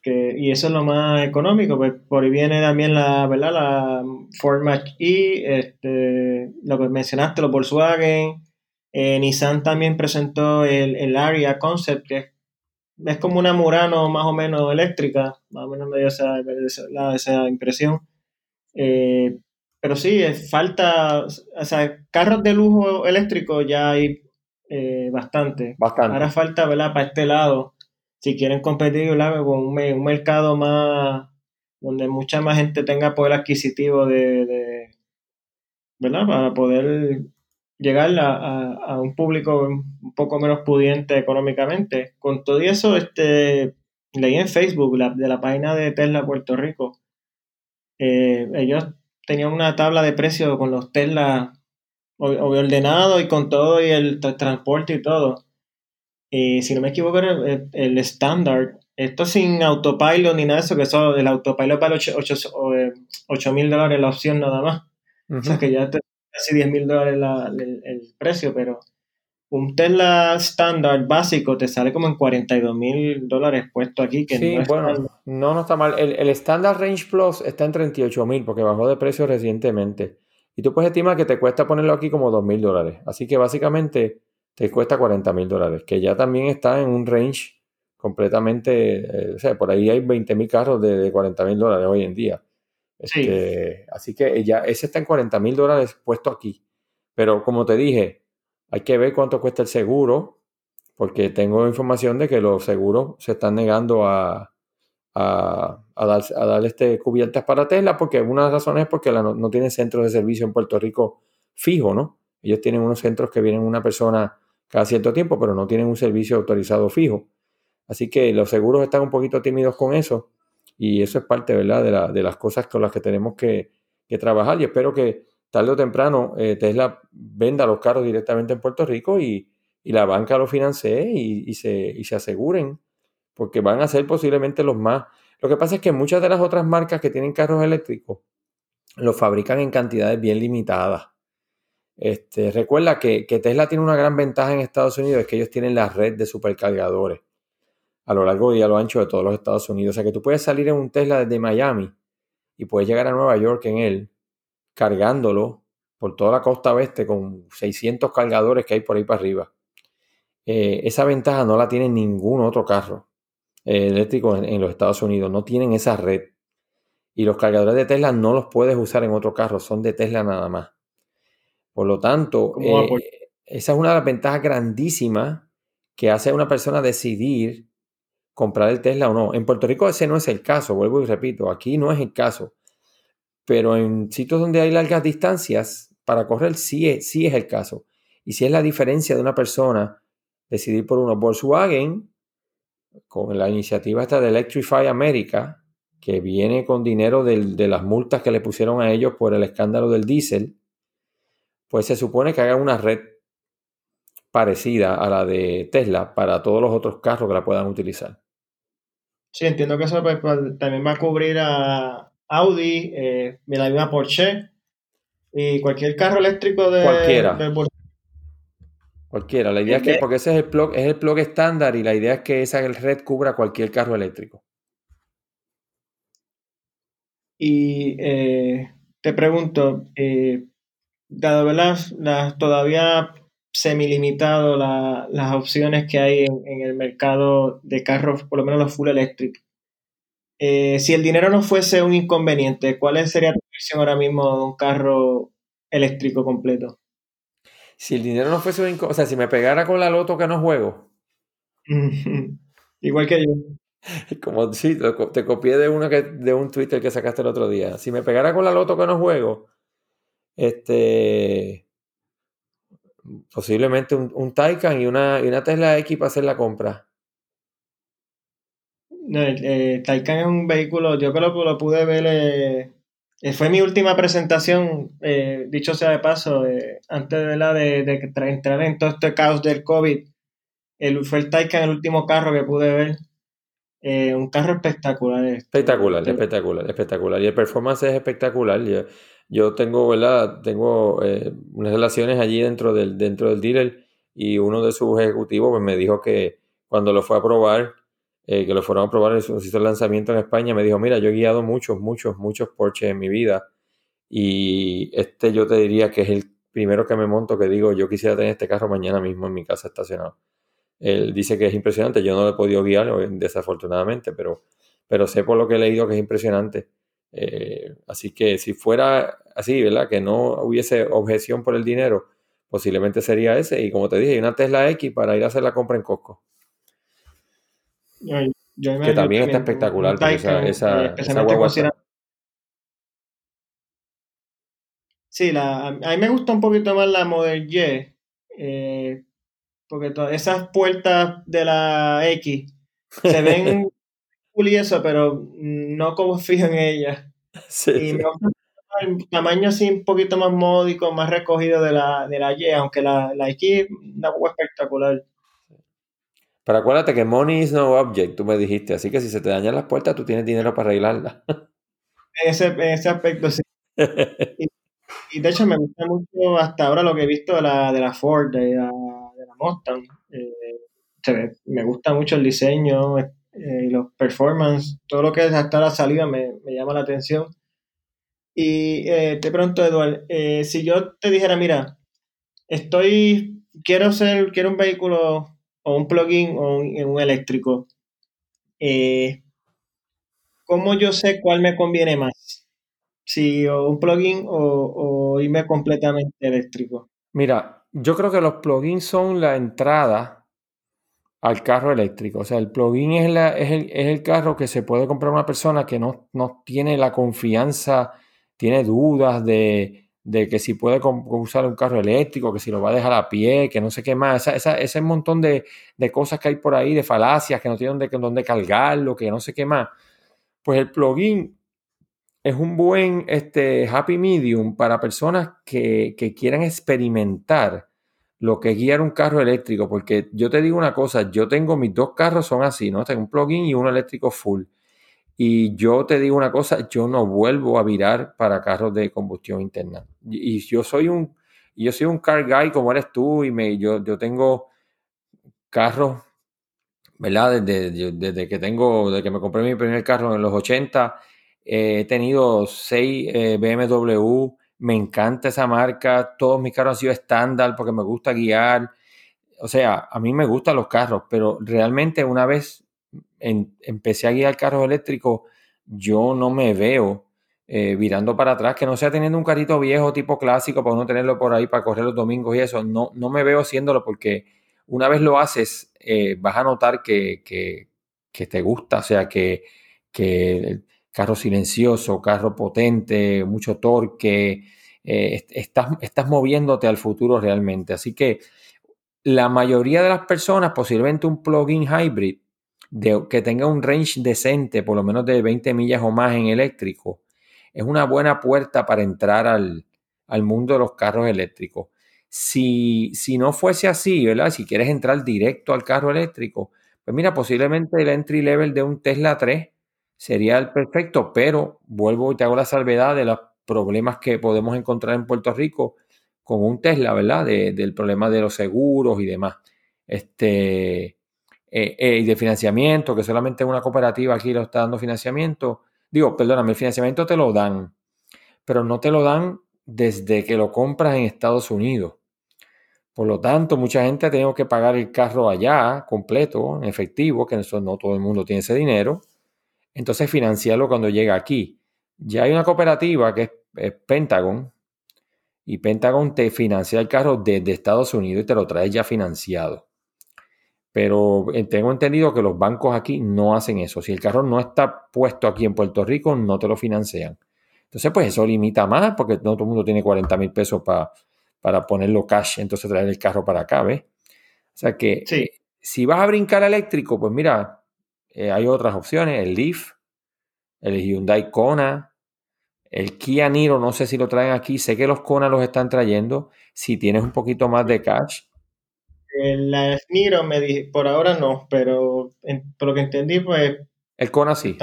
y eso es lo más económico, pues por ahí viene también la, ¿verdad? La Ford Mach E, este, lo que mencionaste, los Volkswagen, eh, Nissan también presentó el, el Aria Concept, que es, como una Murano más o menos eléctrica, más o menos me dio esa, esa impresión. Eh, pero sí, falta, o sea, carros de lujo eléctrico ya hay eh, bastante. bastante. Ahora falta, ¿verdad? Para este lado si quieren competir con un, mercado más donde mucha más gente tenga poder adquisitivo de, ¿verdad? Para poder llegar a, un público un poco menos pudiente económicamente. Con todo eso, este, leí en Facebook de la página de Tesla Puerto Rico, eh, ellos tenían una tabla de precios con los Tesla ordenado y con todo y el transporte y todo. Y si no me equivoco, el estándar. Esto sin autopilot ni nada de eso, que eso, el autopilot para 8 mil dólares la opción nada más. O sea que ya te casi 10 mil dólares el, precio, pero un Tesla estándar básico te sale como en 42 mil dólares puesto aquí. Que sí, bueno, no, no está mal. El, el Standard Range Plus está en 38 mil porque bajó de precio recientemente. Y tú puedes estimar que te cuesta ponerlo aquí como 2 mil dólares. Así que básicamente te cuesta 40 mil dólares, que ya también está en un range completamente, eh, o sea, por ahí hay 20 mil carros de, de 40 mil dólares hoy en día. Este, así que ya ese está en 40 mil dólares puesto aquí. Pero como te dije, hay que ver cuánto cuesta el seguro, porque tengo información de que los seguros se están negando a, a, a, dar, a darle este cubiertas para Tesla, porque una de las razones es porque no, no tienen centros de servicio en Puerto Rico fijo, ¿no? Ellos tienen unos centros que vienen una persona cada cierto tiempo, pero no tienen un servicio autorizado fijo. Así que los seguros están un poquito tímidos con eso y eso es parte, ¿verdad?, de, la, de las cosas con las que tenemos que, trabajar y espero que tarde o temprano eh, Tesla venda los carros directamente en Puerto Rico y, la banca lo financie y, se, y se aseguren, porque van a ser posiblemente los más. Lo que pasa es que muchas de las otras marcas que tienen carros eléctricos los fabrican en cantidades bien limitadas. Este, recuerda que, Tesla tiene una gran ventaja en Estados Unidos, es que ellos tienen la red de supercargadores a lo largo y a lo ancho de todos los Estados Unidos. O sea que tú puedes salir en un Tesla desde Miami y puedes llegar a Nueva York en él, cargándolo por toda la costa oeste con 600 cargadores que hay por ahí para arriba. Eh, esa ventaja no la tiene ningún otro carro eh, eléctrico en, en, los Estados Unidos. No tienen esa red. Y los cargadores de Tesla no los puedes usar en otro carro, son de Tesla nada más. Por lo tanto, eh, esa es una de las ventajas grandísimas que hace a una persona decidir comprar el Tesla o no. En Puerto Rico ese no es el caso, vuelvo y repito, aquí no es el caso. Pero en sitios donde hay largas distancias, para correr sí es, sí es el caso. Y si es la diferencia de una persona decidir por uno. Volkswagen, con la iniciativa esta de Electrify America, que viene con dinero de las multas que le pusieron a ellos por el escándalo del diésel, pues se supone que haga una red parecida a la de Tesla para todos los otros carros que la puedan utilizar. Sí, entiendo que eso pues, pues, también va a cubrir a Audi, eh, la misma Porsche y cualquier carro eléctrico de cualquiera. cualquiera. La idea es que, porque ese es el plug, es el plug estándar y la idea es que esa red cubra cualquier carro eléctrico. Y eh, te pregunto, eh, dado las, las todavía semilimitado las opciones que hay en, el mercado de carros, por lo menos los full electric. Eh, si el dinero no fuese un inconveniente, ¿cuál sería tu versión ahora mismo de un carro eléctrico completo? Si el dinero no fuese un inconveniente, o sea, si me pegara con la loto que no juego. Igual que yo. Como sí, te copié de uno que, de un Twitter que sacaste el otro día. Si me pegara con la loto que no juego, este, posiblemente un, un Taycan y una, y una Tesla X para hacer la compra. No, eh, Taycan es un vehículo, yo creo que lo, pude ver, eh, eh, fue mi última presentación, dicho sea de paso, antes de, la de, de, entrar en todo este caos del COVID. El, fue el Taycan el último carro que pude ver. un carro espectacular. Espectacular, espectacular, espectacular. Y el performance es espectacular. Yo tengo, ¿verdad? Tengo eh, unas relaciones allí dentro del, dentro del dealer y uno de sus ejecutivos pues, me dijo que cuando lo fue a probar, eh, que lo fueron a probar, hizo el lanzamiento en España, me dijo, mira, yo he guiado muchos, muchos, muchos Porsche en mi vida y este yo te diría que es el primero que me monto que digo, yo quisiera tener este carro mañana mismo en mi casa estacionado. Él dice que es impresionante, yo no lo he podido guiar desafortunadamente, pero, pero sé por lo que he leído que es impresionante. Eh, así que si fuera así, ¿verdad? Que no hubiese objeción por el dinero, posiblemente sería ese. Y como te dije, hay una Tesla X para ir a hacer la compra en Costco. que también está espectacular. esa, esa, eh, Sí, la, a mí me gusta un poquito más la Model Y. Eh, porque todas esas puertas de la X se ven y eso, pero no confío en ella. Sí, y me gusta el tamaño así un poquito más módico, más recogido de la, de la Y, aunque la, la X una poco espectacular. Pero acuérdate que money is no object, tú me dijiste, así que si se te dañan las puertas, tú tienes dinero para arreglarlas. En ese, en ese aspecto sí. y, de hecho me gusta mucho hasta ahora lo que he visto de la, de la Ford, de la, de la Mustang. Eh, me gusta mucho el diseño, eh, los performance, todo lo que es hasta la salida me, me llama la atención. Y eh, de pronto, Eduardo, eh, si yo te dijera, mira, estoy, quiero ser, quiero un vehículo o un plugin o un, eléctrico, eh, ¿cómo yo sé cuál me conviene más? Si o un plugin o, irme completamente eléctrico. Mira, yo creo que los plugins son la entrada al carro eléctrico. O sea, el plugin es, es, el, es el, carro que se puede comprar una persona que no, no tiene la confianza tiene dudas de, que si puede usar un carro eléctrico, que si lo va a dejar a pie, que no sé qué más, esa, ese montón de, cosas que hay por ahí, de falacias, que no tienen dónde, dónde cargarlo, que no sé qué más. Pues el plugin es un buen este, happy medium para personas que, que quieran experimentar lo que es guiar un carro eléctrico, porque yo te digo una cosa, yo tengo mis dos carros son así, ¿no? Tengo un plugin y uno eléctrico full. Y yo te digo una cosa, yo no vuelvo a virar para carros de combustión interna. Y, yo soy un, yo soy un car guy como eres tú y me, yo, yo tengo carros, ¿verdad? Desde, desde, que tengo, desde que me compré mi primer carro en los 80, he tenido seis eh, BMW, me encanta esa marca, todos mis carros han sido estándar porque me gusta guiar. O sea, a mí me gustan los carros, pero realmente una vez empecé a guiar carros eléctricos, yo no me veo eh, virando para atrás, que no sea teniendo un carrito viejo tipo clásico para uno tenerlo por ahí para correr los domingos y eso, no, no me veo haciéndolo porque una vez lo haces, eh, vas a notar que, te gusta, o sea, que, que carro silencioso, carro potente, mucho torque, eh, estás, estás moviéndote al futuro realmente. Así que la mayoría de las personas, posiblemente un plug-in hybrid, que tenga un range decente, por lo menos de 20 millas o más en eléctrico, es una buena puerta para entrar al, mundo de los carros eléctricos. Si, si, no fuese así, ¿verdad? Si quieres entrar directo al carro eléctrico, pues mira, posiblemente el entry level de un Tesla 3 sería el perfecto, pero vuelvo y te hago la salvedad de los problemas que podemos encontrar en Puerto Rico con un Tesla, ¿verdad? del problema de los seguros y demás. Este, eh, eh, y de financiamiento, que solamente una cooperativa aquí lo está dando financiamiento. Digo, perdóname, el financiamiento te lo dan, pero no te lo dan desde que lo compras en Estados Unidos. Por lo tanto, mucha gente ha tenido que pagar el carro allá completo, en efectivo, que eso no todo el mundo tiene ese dinero. Entonces, financiarlo cuando llega aquí. Ya hay una cooperativa que es, Pentagon, y Pentagon te financia el carro desde Estados Unidos y te lo trae ya financiado. Pero eh, tengo entendido que los bancos aquí no hacen eso. Si el carro no está puesto aquí en Puerto Rico, no te lo financian. Entonces, pues eso limita más porque no todo el mundo tiene 40 mil pesos para ponerlo cash, entonces traer el carro para acá, ¿ves? O sea que eh, si vas a brincar eléctrico, pues mira, eh, hay otras opciones, el Leaf, el Hyundai Kona, el Kia Niro, no sé si lo traen aquí, sé que los Kona los están trayendo. Si tienes un poquito más de cash, la Niro me dije, por ahora no, pero por lo que entendí, pues. El Kona sí.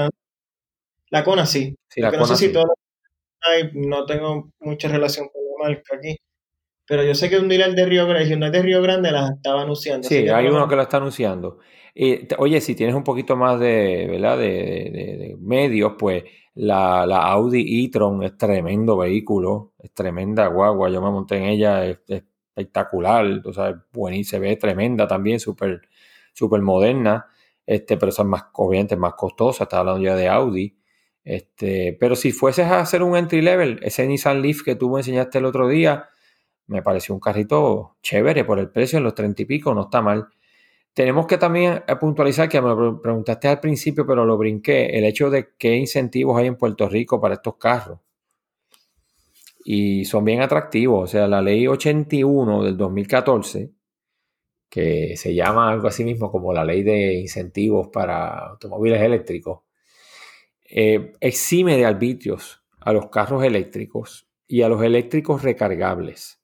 La Kona sí. la no sé si todo no tengo mucha relación con la marca aquí. Pero yo sé que un dealer de Río Grande, es de Río Grande, las estaba anunciando. Sí, hay uno que lo está anunciando. Y, oye, si tienes un poquito más de, ¿verdad? de, medios, pues la, Audi e-tron es tremendo vehículo, es tremenda guagua. Yo me monté en ella, es espectacular, o sea, buenísima, se ve tremenda también, súper super moderna, este, pero son más, obviamente más costosa, está hablando ya de Audi. Este, pero si fueses a hacer un entry level, ese Nissan Leaf que tú me enseñaste el otro día, me pareció un carrito chévere por el precio, en los 30 y pico, no está mal. Tenemos que también puntualizar, que me preguntaste al principio, pero lo brinqué, el hecho de qué incentivos hay en Puerto Rico para estos carros y son bien atractivos. O sea, la ley 81 del 2014, que se llama algo así mismo como la ley de incentivos para automóviles eléctricos, eh, exime de arbitrios a los carros eléctricos y a los eléctricos recargables.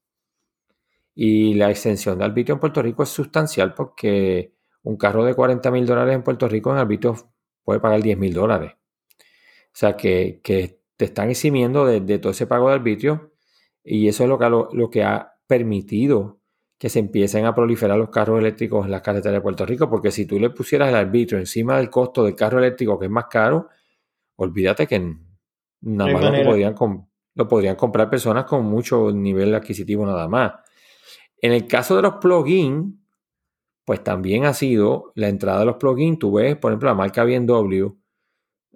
Y la extensión de arbitrio en Puerto Rico es sustancial porque un carro de 40 mil dólares en Puerto Rico en arbitrio puede pagar 10 mil dólares. O sea que, te están eximiendo de, todo ese pago de arbitrio y eso es lo que, lo que ha permitido que se empiecen a proliferar los carros eléctricos en las carreteras de Puerto Rico, porque si tú le pusieras el arbitrio encima del costo del carro eléctrico, que es más caro, olvídate que nada más lo podrían, lo podrían, comprar personas con mucho nivel adquisitivo nada más. En el caso de los plugins, pues también ha sido la entrada de los plugins. Tú ves, por ejemplo, la marca BMW,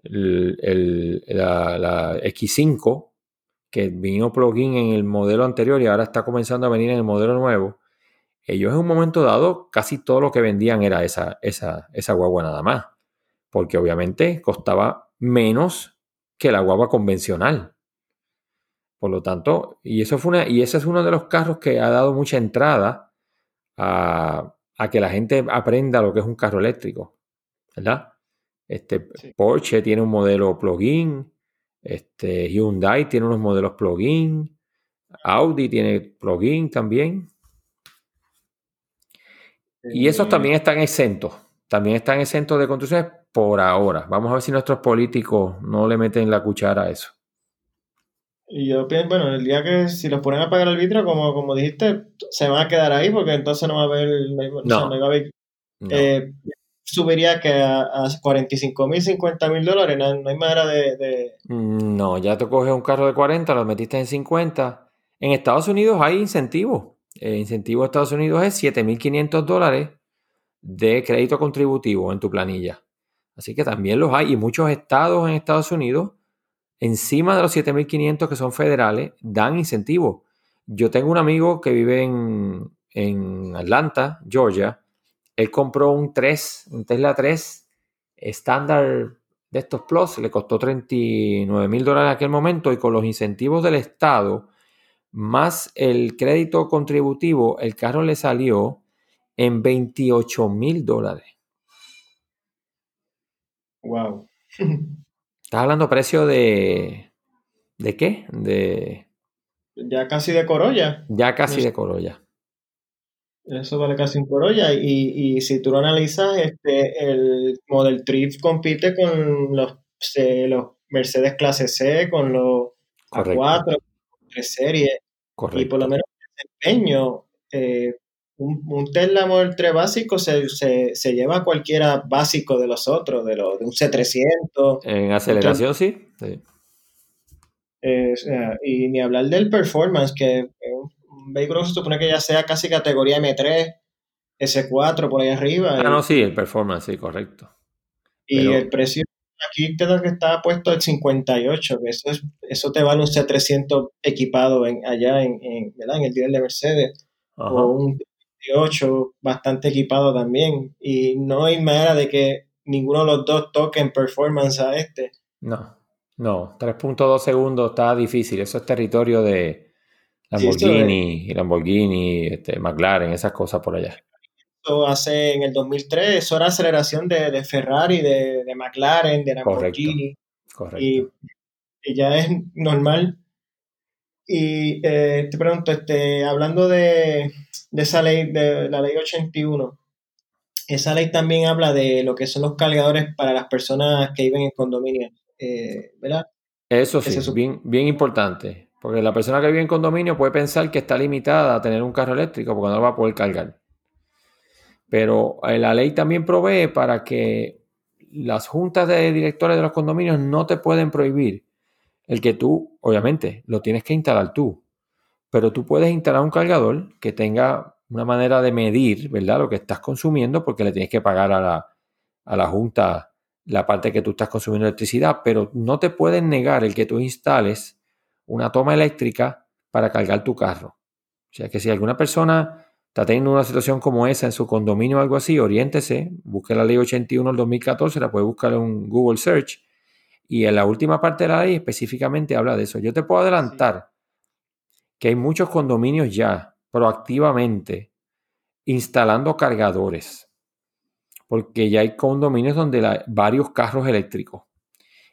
la, la X5, que vino plugin en el modelo anterior y ahora está comenzando a venir en el modelo nuevo ellos en un momento dado casi todo lo que vendían era esa, esa, esa guagua nada más, porque obviamente costaba menos que la guagua convencional. Por lo tanto, y eso fue una, y ese es uno de los carros que ha dado mucha entrada a, que la gente aprenda lo que es un carro eléctrico, ¿verdad? Este Porsche tiene un modelo plug-in, este Hyundai tiene unos modelos plug-in, Audi tiene plug-in también. Y esos también están exentos. También están exentos de construcciones por ahora. Vamos a ver si nuestros políticos no le meten la cuchara a eso. Y yo pienso, bueno, el día que si los ponen a pagar el vitro, como, como dijiste, se van a quedar ahí porque entonces no va a haber, no, va a haber eh, subiría que a, a 45 mil, 50 mil dólares, no, hay manera de, mm, No, ya te coges un carro de 40, lo metiste en 50. En Estados Unidos hay incentivos el incentivo de Estados Unidos es 7.500 dólares de crédito contributivo en tu planilla. Así que también los hay y muchos estados en Estados Unidos, encima de los 7.500 que son federales, dan incentivos. Yo tengo un amigo que vive en, Atlanta, Georgia. Él compró un 3, un Tesla 3 estándar de estos Plus, le costó 39 mil dólares en aquel momento y con los incentivos del Estado más el crédito contributivo, el carro le salió en 28 mil dólares. Wow. Estás hablando precio de. ¿De qué? De. Ya casi de Corolla. Ya casi de Corolla. Eso vale casi un Corolla. Y, si tú lo analizas, este, el Model Trip compite con los, eh, los Mercedes clase C, con los A4, tres series. Y por lo menos el desempeño, eh, un, Tesla Model 3 básico se, se, lleva a cualquiera básico de los otros, de, los, de un C300. En aceleración, sí. y ni hablar del performance, que un vehículo se supone que ya sea casi categoría M3, S4 por ahí arriba. Ah, no, sí, el performance, sí, correcto. Y el precio aquí te que está puesto el 58, que eso, es, eso te vale un C300 equipado en, allá en, en, ¿verdad? en el dealer de Mercedes, o un 28 bastante equipado también, y no hay manera de que ninguno de los dos toquen performance a este. No, no, 3.2 segundos está difícil, eso es territorio de Lamborghini, y Lamborghini, este, McLaren, esas cosas por allá hace en el 2003, eso era aceleración de, Ferrari, de, McLaren, de Lamborghini. Correcto. Y, ya es normal. Y eh, te pregunto, este, hablando de, esa ley, de la ley 81, esa ley también habla de lo que son los cargadores para las personas que viven en condominio, eh, ¿verdad? Eso sí, es bien, bien importante. Porque la persona que vive en condominio puede pensar que está limitada a tener un carro eléctrico porque no lo va a poder cargar. Pero eh, la ley también provee para que las juntas de directores de los condominios no te pueden prohibir el que tú, obviamente, lo tienes que instalar tú, pero tú puedes instalar un cargador que tenga una manera de medir, ¿verdad? Lo que estás consumiendo porque le tienes que pagar a la, a la junta la parte que tú estás consumiendo electricidad, pero no te pueden negar el que tú instales una toma eléctrica para cargar tu carro. O sea que si alguna persona está teniendo una situación como esa en su condominio o algo así, oriéntese, busque la ley 81 del 2014, la puede buscar en Google Search. Y en la última parte de la ley específicamente habla de eso. Yo te puedo adelantar que hay muchos condominios ya proactivamente instalando cargadores, porque ya hay condominios donde hay varios carros eléctricos.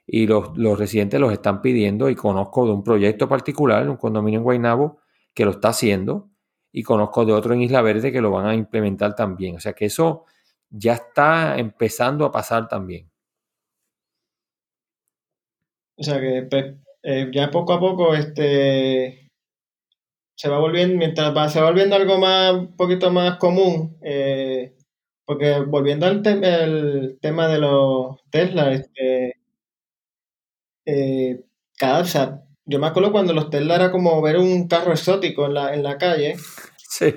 y los, los, residentes los están pidiendo y conozco de un proyecto particular, un condominio en Guaynabo que lo está haciendo y conozco de otro en Isla Verde que lo van a implementar también. O sea que eso ya está empezando a pasar también. O sea que pues, eh, ya poco a poco este se va volviendo, mientras va, se va volviendo algo más, un poquito más común, eh, porque volviendo al el tema de los Tesla, este, eh, cada, o sea, yo me acuerdo cuando los Tesla era como ver un carro exótico en la, en la calle. Sí.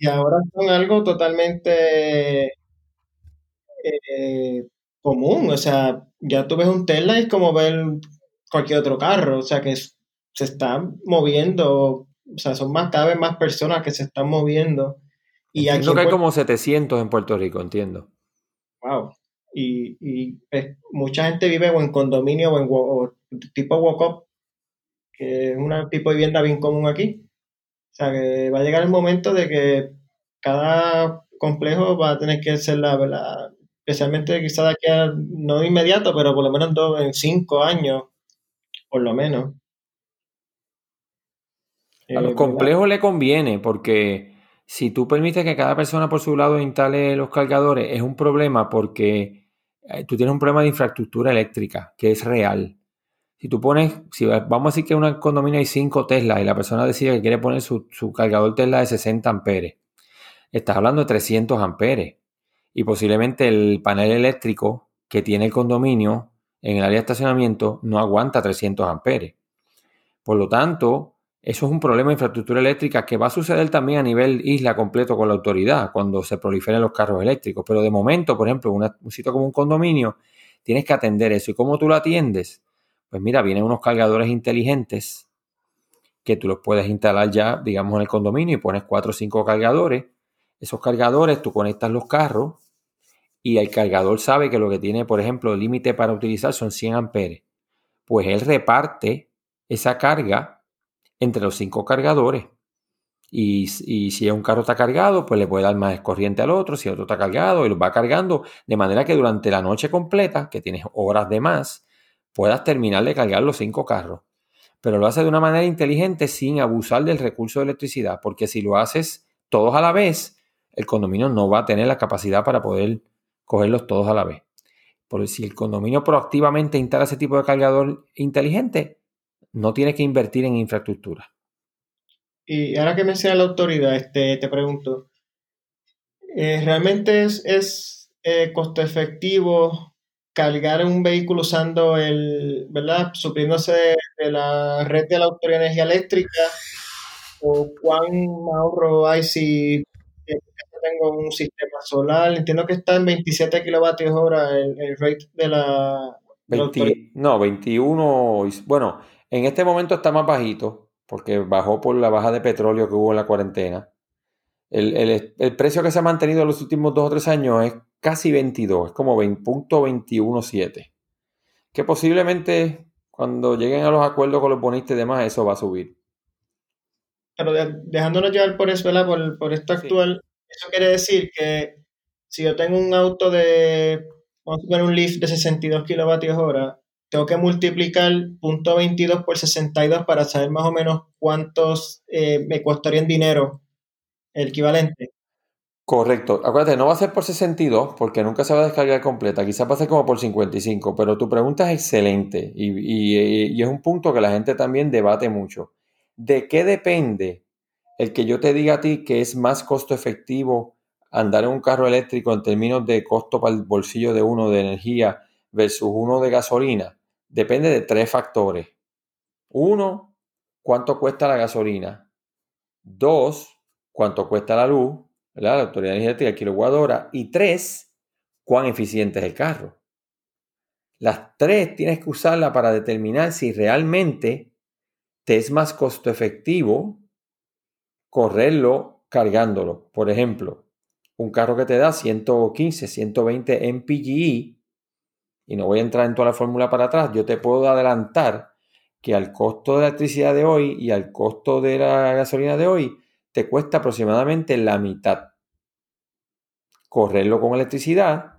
y ahora son algo totalmente común. O sea, ya tú ves un Tesla y es como ver cualquier otro carro. O sea, que se está moviendo. O sea, son más, cada vez más personas que se están moviendo. Y aquí que hay como 700 en Puerto Rico, entiendo. Wow. Y, y pues, mucha gente vive o en condominio o en tipo walk-up, que es un tipo de vivienda bien común aquí. O sea, que va a llegar el momento de que cada complejo va a tener que ser la, la, especialmente quizá de aquí a, no inmediato, pero por lo menos dos, en cinco años, por lo menos. A los eh, complejos le conviene porque si tú permites que cada persona por su lado instale los cargadores, es un problema porque eh, tú tienes un problema de infraestructura eléctrica que es real. Si tú pones, si vamos a decir que en un condominio hay 5 Tesla y la persona decide que quiere poner su, su cargador Tesla de 60 amperes, estás hablando de 300 amperes y posiblemente el panel eléctrico que tiene el condominio en el área de estacionamiento no aguanta 300 amperes. Por lo tanto, eso es un problema de infraestructura eléctrica que va a suceder también a nivel isla completo con la autoridad cuando se proliferen los carros eléctricos. Pero de momento, por ejemplo, un sitio como un condominio, tienes que atender eso. ¿Y cómo tú lo atiendes? Pues mira, vienen unos cargadores inteligentes que tú los puedes instalar ya, digamos, en el condominio y pones cuatro o cinco cargadores. Esos cargadores tú conectas los carros y el cargador sabe que lo que tiene, por ejemplo, el límite para utilizar son 100 amperes, pues él reparte esa carga entre los cinco cargadores. Y, si un carro está cargado, pues le puede dar más corriente al otro, si el otro está cargado, y lo va cargando, de manera que durante la noche completa, que tienes horas de más, puedas terminar de cargar los cinco carros. Pero lo hace de una manera inteligente sin abusar del recurso de electricidad, porque si lo haces todos a la vez, el condominio no va a tener la capacidad para poder cogerlos todos a la vez. Por si el condominio proactivamente instala ese tipo de cargador inteligente, no tiene que invertir en infraestructura. Y ahora que menciona la autoridad, este, te pregunto, eh, ¿realmente es, eh, costo efectivo cargar un vehículo usando el, ¿verdad? Supliéndose de, la red de la Autoridad de Energía Eléctrica? ¿O cuán ahorro hay si tengo un sistema solar, entiendo que está en 27 kilovatios hora el, rate de la... no, 21, bueno, en este momento está más bajito porque bajó por la baja de petróleo que hubo en la cuarentena. El, precio que se ha mantenido en los últimos dos o tres años es casi 22, es como 20.217. Que posiblemente cuando lleguen a los acuerdos con los bonistas y demás, eso va a subir. Pero dejándonos llevar por eso, Por, por esto actual, eso quiere decir que si yo tengo un auto de, vamos a poner un Leaf de 62 kilovatios hora, tengo que multiplicar .22 por 62 para saber más o menos cuántos eh, me costaría en dinero el equivalente. Correcto. Acuérdate, no va a ser por 62 porque nunca se va a descargar completa. Quizás va a ser como por 55, pero tu pregunta es excelente y, y es un punto que la gente también debate mucho. ¿De qué depende el que yo te diga a ti que es más costo efectivo andar en un carro eléctrico en términos de costo para el bolsillo de uno de energía versus uno de gasolina, depende de tres factores. Uno, cuánto cuesta la gasolina. Dos, cuánto cuesta la luz, la autoridad energética, kilowatt Y tres, cuán eficiente es el carro. Las tres tienes que usarla para determinar si realmente te es más costo efectivo correrlo cargándolo. Por ejemplo, un carro que te da 115, 120 MPGE, y no voy a entrar en toda la fórmula para atrás, yo te puedo adelantar que al costo de la electricidad de hoy y al costo de la gasolina de hoy, te cuesta aproximadamente la mitad correrlo con electricidad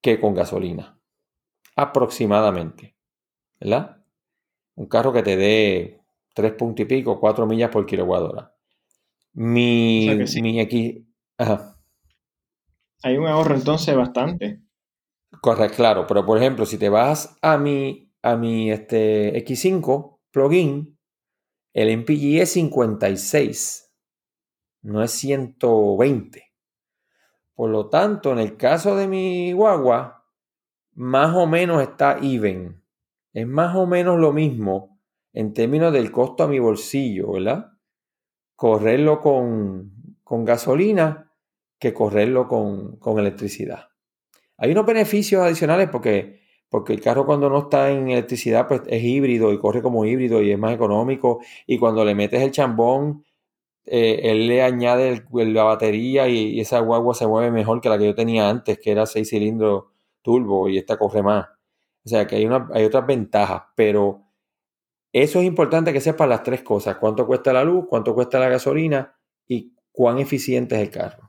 que con gasolina. aproximadamente, ¿verdad? Un carro que te dé 3 puntos y pico, 4 millas por kilowatt hora. Mi, mi X... Hay un ahorro entonces bastante. Correcto, claro, pero por ejemplo, si te vas a mi, a mi este, X5 plugin, el MPG es 56, no es 120. Por lo tanto, en el caso de mi guagua, más o menos está even. Es más o menos lo mismo en términos del costo a mi bolsillo, ¿verdad? Correrlo con, con gasolina que correrlo con, con electricidad. Hay unos beneficios adicionales porque, porque el carro cuando no está en electricidad pues es híbrido y corre como híbrido y es más económico y cuando le metes el chambón eh, él le añade la batería y, esa guagua se mueve mejor que la que yo tenía antes que era 6 cilindros turbo y esta corre más. O sea que hay, una, hay otras ventajas, pero eso es importante que sepa las tres cosas, cuánto cuesta la luz, cuánto cuesta la gasolina y cuán eficiente es el carro.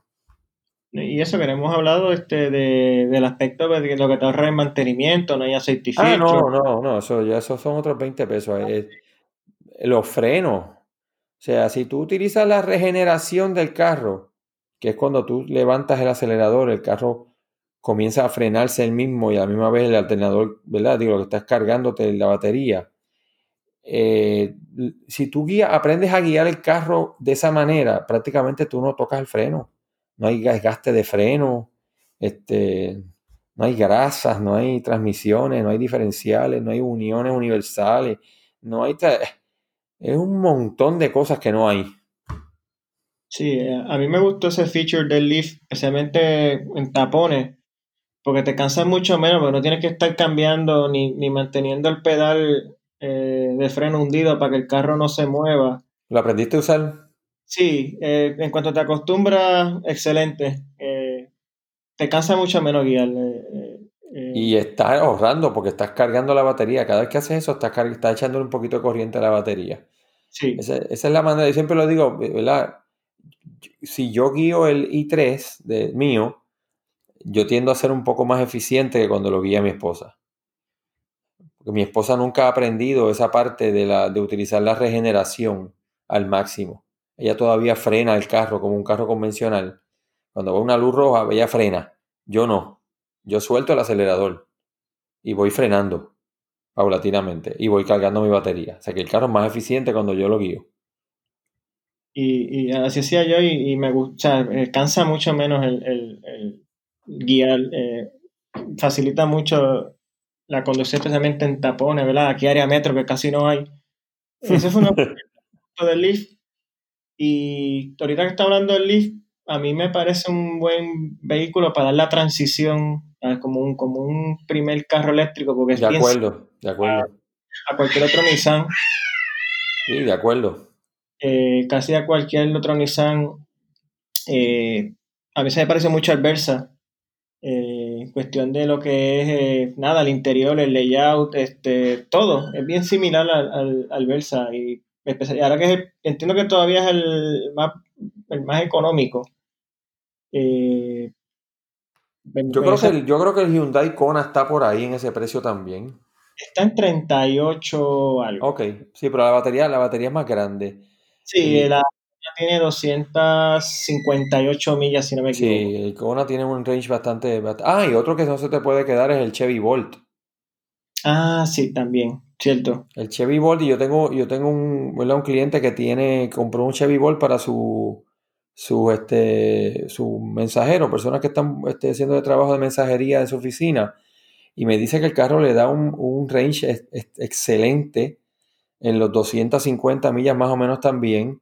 Y eso que hemos hablado este, de, del aspecto de lo que te ahorra en mantenimiento, no hay aceite Ah, no, no, no, eso ya esos son otros 20 pesos. los frenos. O sea, si tú utilizas la regeneración del carro, que es cuando tú levantas el acelerador, el carro comienza a frenarse el mismo y a la misma vez el alternador, ¿verdad? Digo, lo que estás cargándote la batería. Eh, si tú guías, aprendes a guiar el carro de esa manera, prácticamente tú no tocas el freno no hay desgaste de freno, este, no hay grasas, no hay transmisiones, no hay diferenciales, no hay uniones universales, no hay... Es un montón de cosas que no hay. Sí, eh, a mí me gustó ese feature del Leaf, especialmente en tapones, porque te cansa mucho menos, porque no tienes que estar cambiando ni, manteniendo el pedal eh, de freno hundido para que el carro no se mueva. ¿Lo aprendiste a usar? Sí, eh, en cuanto te acostumbras, excelente. Eh, te cansa mucho menos guiar. Eh, y estás ahorrando porque estás cargando la batería. Cada vez que haces eso, estás, estás echándole un poquito de corriente a la batería. Sí. Esa, es la manera, yo siempre lo digo, ¿verdad? Si yo guío el i3 de mío, yo tiendo a ser un poco más eficiente que cuando lo guía mi esposa. Porque mi esposa nunca ha aprendido esa parte de, la, de utilizar la regeneración al máximo ella todavía frena el carro como un carro convencional. Cuando va una luz roja, ella frena. Yo no. Yo suelto el acelerador y voy frenando paulatinamente y voy cargando mi batería. O sea que el carro es más eficiente cuando yo lo guío. Y, así hacía yo y, me gusta, cansa mucho menos el, guiar, eh, facilita mucho la conducción especialmente en tapones, ¿verdad? Aquí área metro que casi no hay. Ese fue un del Leaf y ahorita que está hablando del Leaf, a mí me parece un buen vehículo para dar la transición como un, como un primer carro eléctrico. Porque de acuerdo, de acuerdo. A, cualquier otro Nissan. Sí, de acuerdo. Eh, casi a cualquier otro Nissan. Eh, a mí se me parece mucho al Versa. Eh, cuestión de lo que es, eh, nada, el interior, el layout, este, todo. Es bien similar al, al, al Versa. Y ahora que entiendo que todavía es el más, el más económico. Eh, yo, creo que el, yo creo que el Hyundai Kona está por ahí en ese precio también. Está en 38 algo. Ok, sí, pero la batería, la batería es más grande. Sí, la tiene 258 millas, si no me equivoco. Sí, el Kona tiene un range bastante, Ah, y otro que no se te puede quedar es el Chevy Volt. Ah, sí, también. Cierto. El Chevy Bolt, y yo tengo, yo tengo un, un cliente que tiene, compró un Chevy Bolt para su, su, este, su mensajero, personas que están este, haciendo de trabajo de mensajería en su oficina, y me dice que el carro le da un, un range excelente en los 250 millas más o menos también,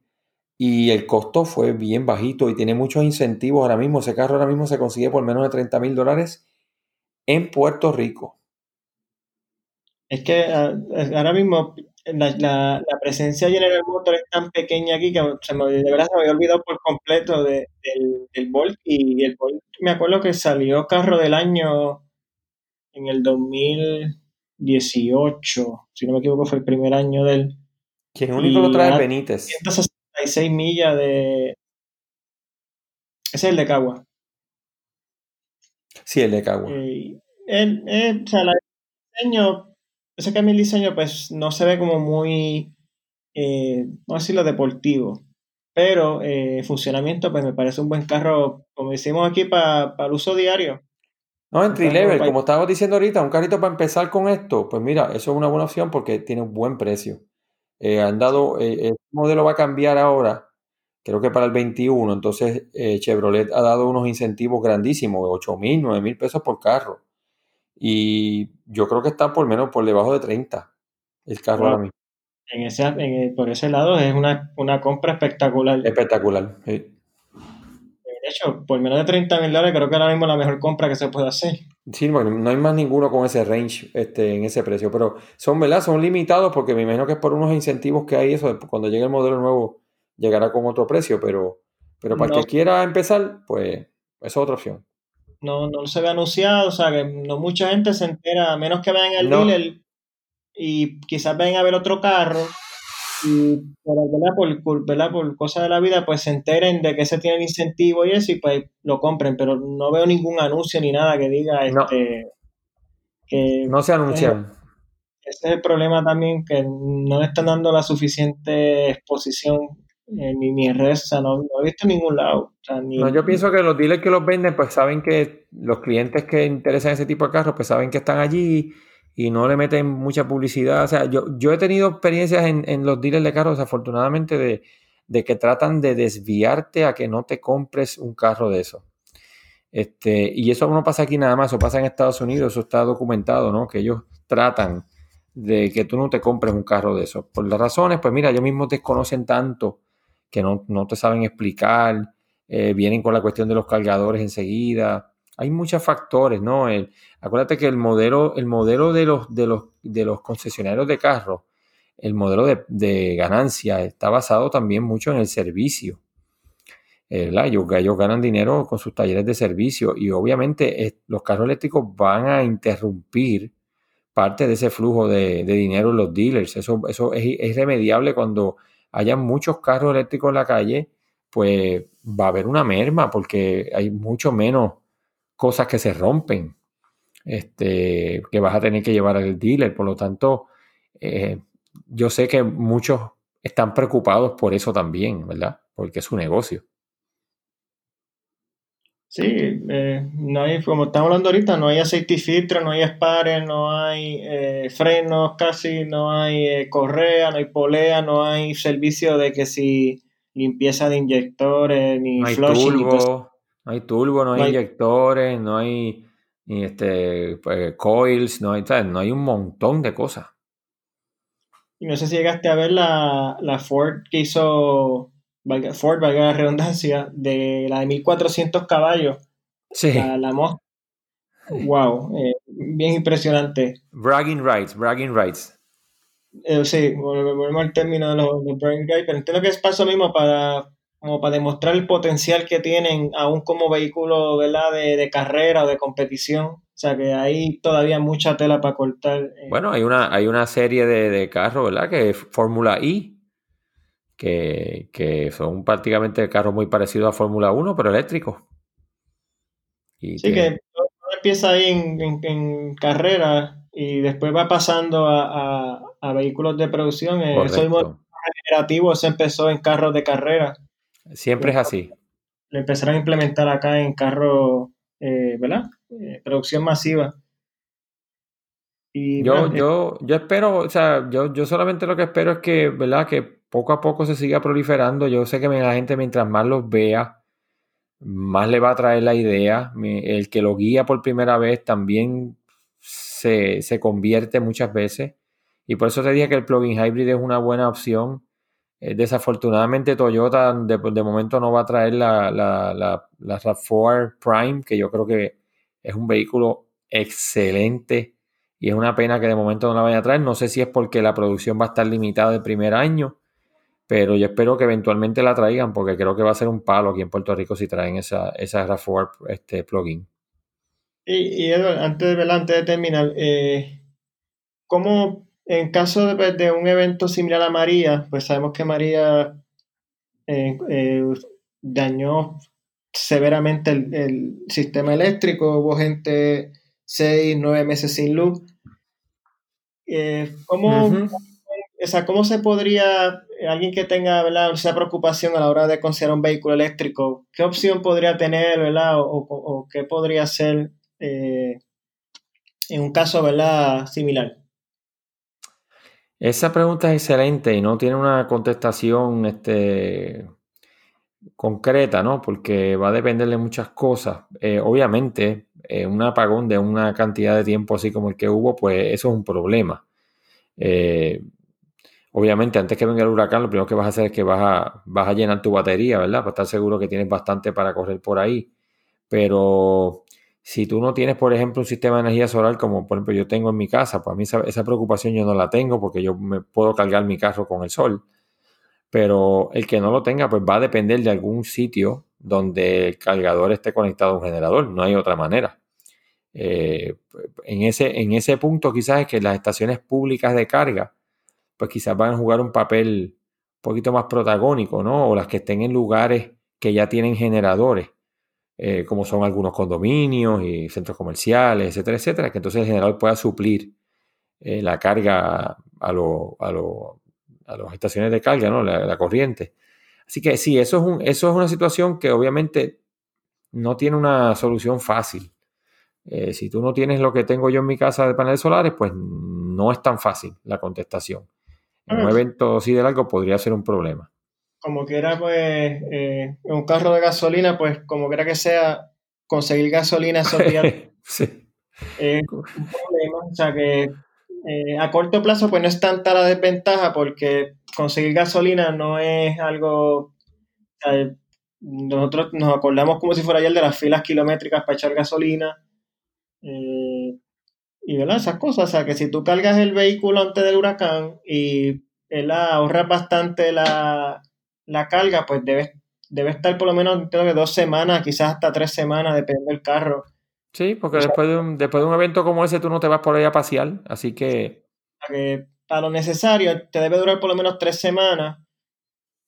y el costo fue bien bajito y tiene muchos incentivos ahora mismo. Ese carro ahora mismo se consigue por menos de 30 mil dólares en Puerto Rico. Es que ah, ahora mismo la, presencia de General Motors es tan pequeña aquí que se me, de verdad se me había olvidado por completo del, del Volt. Y el Volt, me acuerdo que salió carro del año en el 2018, si no me equivoco, fue el primer año del. ¿Quién único lo trae Benítez? 166 millas de. Ese es el de Cagua. Sí, el de Cagua. Eh, el, o sea, la diseño, ese que a mí el diseño pues no se ve como muy, eh, no decirlo deportivo, pero eh, funcionamiento pues me parece un buen carro, como decimos aquí, para el uso diario. No, entry level, como estábamos diciendo ahorita, un carrito para empezar con esto, pues mira, eso es una buena opción porque tiene un buen precio. Eh, han dado, eh, el modelo va a cambiar ahora, creo que para el 21, entonces eh, Chevrolet ha dado unos incentivos grandísimos, 8 mil, 9 mil pesos por carro. Y yo creo que está por menos por debajo de 30 el carro ahora mismo. En ese, por ese lado es una, compra espectacular. Espectacular, sí. De hecho, por menos de 30 mil dólares creo que ahora mismo es la mejor compra que se puede hacer. Sí, bueno, no hay más ninguno con ese range este, en ese precio, pero son, ¿verdad? Son limitados porque me imagino que es por unos incentivos que hay eso, cuando llegue el modelo nuevo llegará con otro precio, pero, pero para el que quiera empezar, pues es otra opción. No, no se ve anunciado, o sea que no mucha gente se entera, a menos que vayan al dealer y quizás vayan a ver otro carro y por, ¿verdad? Por, cosas de la vida, pues se enteren de que se tiene el incentivo y eso y pues lo compren, pero no veo ningún anuncio ni nada que diga este que no se anuncian. Ese es el problema también, que no están dando la suficiente exposición eh, ni, ni en redes, no, he visto en ningún lado. no, yo pienso que los dealers que los venden, pues saben que los clientes que interesan ese tipo de carros, pues saben que están allí y no le meten mucha publicidad. O sea, yo, yo he tenido experiencias en, los dealers de carros, desafortunadamente, de, de, que tratan de desviarte a que no te compres un carro de eso. Este, y eso no pasa aquí nada más, eso pasa en Estados Unidos, eso está documentado, ¿no? Que ellos tratan de que tú no te compres un carro de eso. Por las razones, pues mira, ellos mismos desconocen tanto que no, te saben explicar, eh, vienen con la cuestión de los cargadores enseguida hay muchos factores, ¿no? El, acuérdate que el modelo, el modelo de los, de los, de los concesionarios de carros, el modelo de, ganancia está basado también mucho en el servicio. Eh, ellos, ellos, ganan dinero con sus talleres de servicio y obviamente los carros eléctricos van a interrumpir parte de ese flujo de, dinero en los dealers. Eso, eso es, es irremediable cuando haya muchos carros eléctricos en la calle, pues va a haber una merma porque hay mucho menos cosas que se rompen, este, que vas a tener que llevar al dealer. Por lo tanto, eh, yo sé que muchos están preocupados por eso también, ¿verdad? Porque es su negocio. Sí, eh, no hay, como estamos hablando ahorita, no hay aceite y filtro, no hay espares, no hay eh, frenos casi, no hay correa, no hay polea, no hay servicio de que si limpieza de inyectores, ni no no hay turbo, no hay, inyectores, no hay este, pues, coils, no hay, no hay un montón de cosas. Y no sé si llegaste a ver la, Ford que hizo, Ford, valga la redundancia, de la de 1400 caballos. Sí. La, la Wow, eh, bien impresionante. Bragging rights, bragging rights. Eh, sí, volvemos al término de los, bragging rights, pero entiendo que es paso mismo para como para demostrar el potencial que tienen aún como vehículo ¿verdad? De, carrera o de competición. O sea que hay todavía mucha tela para cortar. Eh. Bueno, hay una, hay una serie de, carros, ¿verdad? Que es Fórmula I, que, son prácticamente carros muy parecidos a Fórmula 1, pero eléctricos. sí, que empieza ahí en, carrera y después va pasando a, vehículos de producción. Eh, eso generativo se empezó en carros de carrera. Siempre es así. Lo empezaron a implementar acá en carros, eh, ¿verdad? Eh, producción masiva. Y, yo, yo, yo espero, o sea, yo, yo solamente lo que espero es que, ¿verdad? Que poco a poco se siga proliferando. Yo sé que la gente mientras más los vea, más le va a traer la idea. El que lo guía por primera vez también se, se convierte muchas veces. Y por eso te dije que el plugin hybrid es una buena opción. Eh, desafortunadamente Toyota de, momento no va a traer la, la, la, la RAV4 Prime, que yo creo que es un vehículo excelente y es una pena que de momento no la vaya a traer. No sé si es porque la producción va a estar limitada el primer año, pero yo espero que eventualmente la traigan porque creo que va a ser un palo aquí en Puerto Rico si traen esa, esa RAV4 este, plugin. Y, y antes, de, antes de terminar, eh, ¿cómo en caso de, pues, de, un evento similar a María, pues sabemos que María eh, eh, dañó severamente el, sistema eléctrico, hubo gente seis, nueve meses sin luz. Eh, ¿cómo, ¿Cómo se podría, alguien que tenga esa preocupación a la hora de considerar un vehículo eléctrico, qué opción podría tener ¿verdad? O, qué podría hacer eh, en un caso ¿verdad? similar? Esa pregunta es excelente y no tiene una contestación este, concreta, ¿no? Porque va a depender de muchas cosas. Eh, obviamente, eh, un apagón de una cantidad de tiempo así como el que hubo, pues eso es un problema. Eh, obviamente, antes que venga el huracán, lo primero que vas a hacer es que vas a, vas a llenar tu batería, ¿verdad? Para estar seguro que tienes bastante para correr por ahí. Pero si tú no tienes, por ejemplo, un sistema de energía solar como por ejemplo yo tengo en mi casa, pues a mí esa, preocupación yo no la tengo porque yo me puedo cargar mi carro con el sol. Pero el que no lo tenga, pues va a depender de algún sitio donde el cargador esté conectado a un generador. No hay otra manera. Eh, en, ese, en ese punto quizás es que las estaciones públicas de carga pues quizás van a jugar un papel un poquito más protagónico, ¿no? O las que estén en lugares que ya tienen generadores, eh, como son algunos condominios y centros comerciales, etcétera, etcétera, que entonces el generador pueda suplir eh, la carga a, lo, a, a las estaciones de carga, ¿no? La, corriente. Así que sí, eso es, un, eso es una situación que obviamente no tiene una solución fácil. Eh, si tú no tienes lo que tengo yo en mi casa de paneles solares, pues no es tan fácil la contestación en un evento así de largo podría ser un problema. Como quiera, pues, eh, un carro de gasolina, pues, como quiera que sea, conseguir gasolina esos días sí. es un problema. O sea que eh, a corto plazo, pues, no es tanta la desventaja porque conseguir gasolina no es algo... nosotros nos acordamos como si fuera ayer de las filas kilométricas para echar gasolina. Eh, y ¿verdad? esas cosas, o sea que si tú cargas el vehículo antes del huracán y ahorras bastante la, carga, pues debe, debe estar por lo menos creo que dos semanas, quizás hasta tres semanas, dependiendo del carro. Sí, porque después, de un, después de un evento como ese tú no te vas por ahí a pasear, así que... Para lo necesario te debe durar por lo menos tres semanas,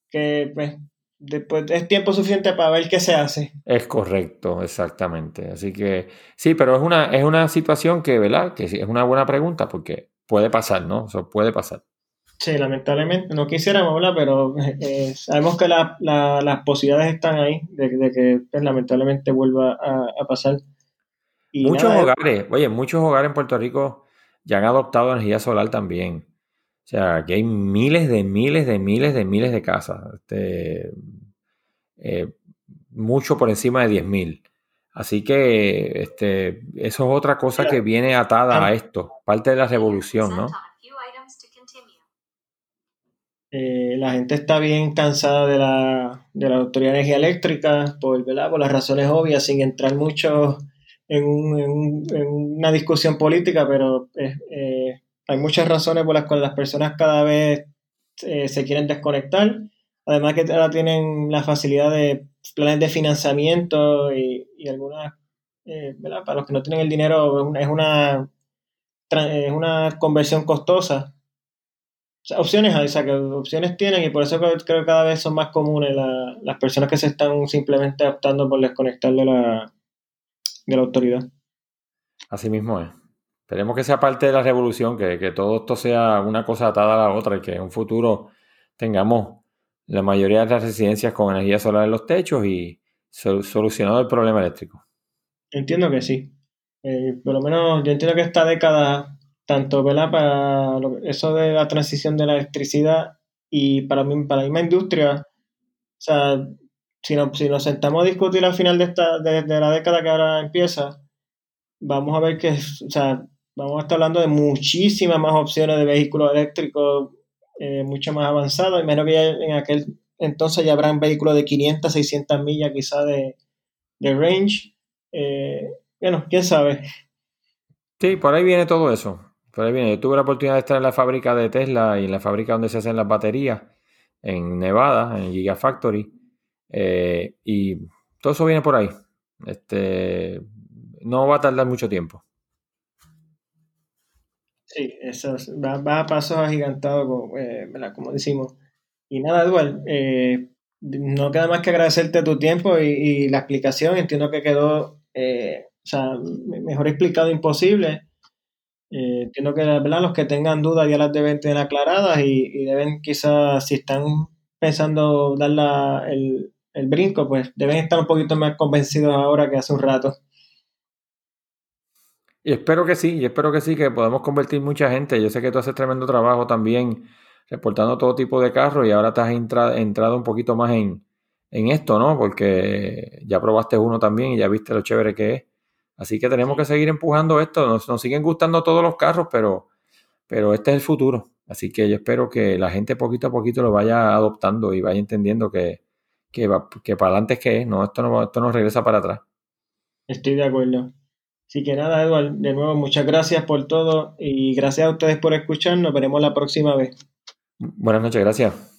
que pues, después es tiempo suficiente para ver qué se hace. Es correcto, exactamente. Así que sí, pero es una, es una situación que, ¿verdad? Que es una buena pregunta porque puede pasar, ¿no? Eso puede pasar. Sí, lamentablemente, no quisiéramos hablar, pero eh, sabemos que las posibilidades están ahí de, que pues, lamentablemente vuelva a, pasar. muchos hogares, oye, muchos hogares en Puerto Rico ya han adoptado energía solar también. O sea, que hay miles de miles de miles de miles de casas. Este, eh, mucho por encima de 10.000. Así que este, eso es otra cosa que viene atada a esto, parte de la revolución, ¿no? Eh, la gente está bien cansada de la, de la Autoridad de Energía Eléctrica por, por las razones obvias, sin entrar mucho en, una discusión política, pero eh, hay muchas razones por las cuales las personas cada vez eh, se quieren desconectar. Además que ahora tienen la facilidad de planes de financiamiento y, algunas, eh. Para los que no tienen el dinero, es una, es una conversión costosa. opciones hay, o sea, que opciones tienen y por eso creo, que cada vez son más comunes las personas que se están simplemente optando por desconectar de la, de la autoridad. Así mismo es. Esperemos que sea parte de la revolución, que, todo esto sea una cosa atada a la otra y que en un futuro tengamos la mayoría de las residencias con energía solar en los techos y solucionado el problema eléctrico. Entiendo que sí. Eh, por lo menos yo entiendo que esta década, tanto para eso de la transición de la electricidad y para, mí, para la misma industria, o sea, si, si nos sentamos a discutir al final de, esta, de, de la década que ahora empieza, vamos a ver que, o sea, vamos a estar hablando de muchísimas más opciones de vehículos eléctricos eh, mucho más avanzados. menos que en aquel entonces ya habrán vehículos de 500, 600 millas quizá de, range. Eh, bueno, quién sabe. Sí, por ahí viene todo eso. Por ahí viene. Yo tuve la oportunidad de estar en la fábrica de Tesla y en la fábrica donde se hacen las baterías en Nevada, en Gigafactory. Eh, y todo eso viene por ahí. Este, no va a tardar mucho tiempo. Sí, eso va, a pasos agigantados, eh, como decimos. Y nada, Eduardo, eh, no queda más que agradecerte tu tiempo y, la explicación. Entiendo que quedó, eh, mejor explicado imposible. Eh, entiendo que ¿verdad? los que tengan dudas ya las deben tener aclaradas y, deben quizás, si están pensando dar el, el brinco, pues deben estar un poquito más convencidos ahora que hace un rato. Y espero que sí, y espero que sí, que podamos convertir mucha gente. Yo sé que tú haces tremendo trabajo también reportando todo tipo de carros y ahora te has entrado un poquito más en, esto, ¿no? Porque ya probaste uno también y ya viste lo chévere que es. Así que tenemos que seguir empujando esto. Nos, siguen gustando todos los carros, pero, pero este es el futuro. Así que yo espero que la gente poquito a poquito lo vaya adoptando y vaya entendiendo que, que, que para adelante es que es, no, esto no, esto no regresa para atrás. Estoy de acuerdo. Así que nada, Eduardo, de nuevo muchas gracias por todo y gracias a ustedes por escucharnos. Veremos la próxima vez. Buenas noches, gracias.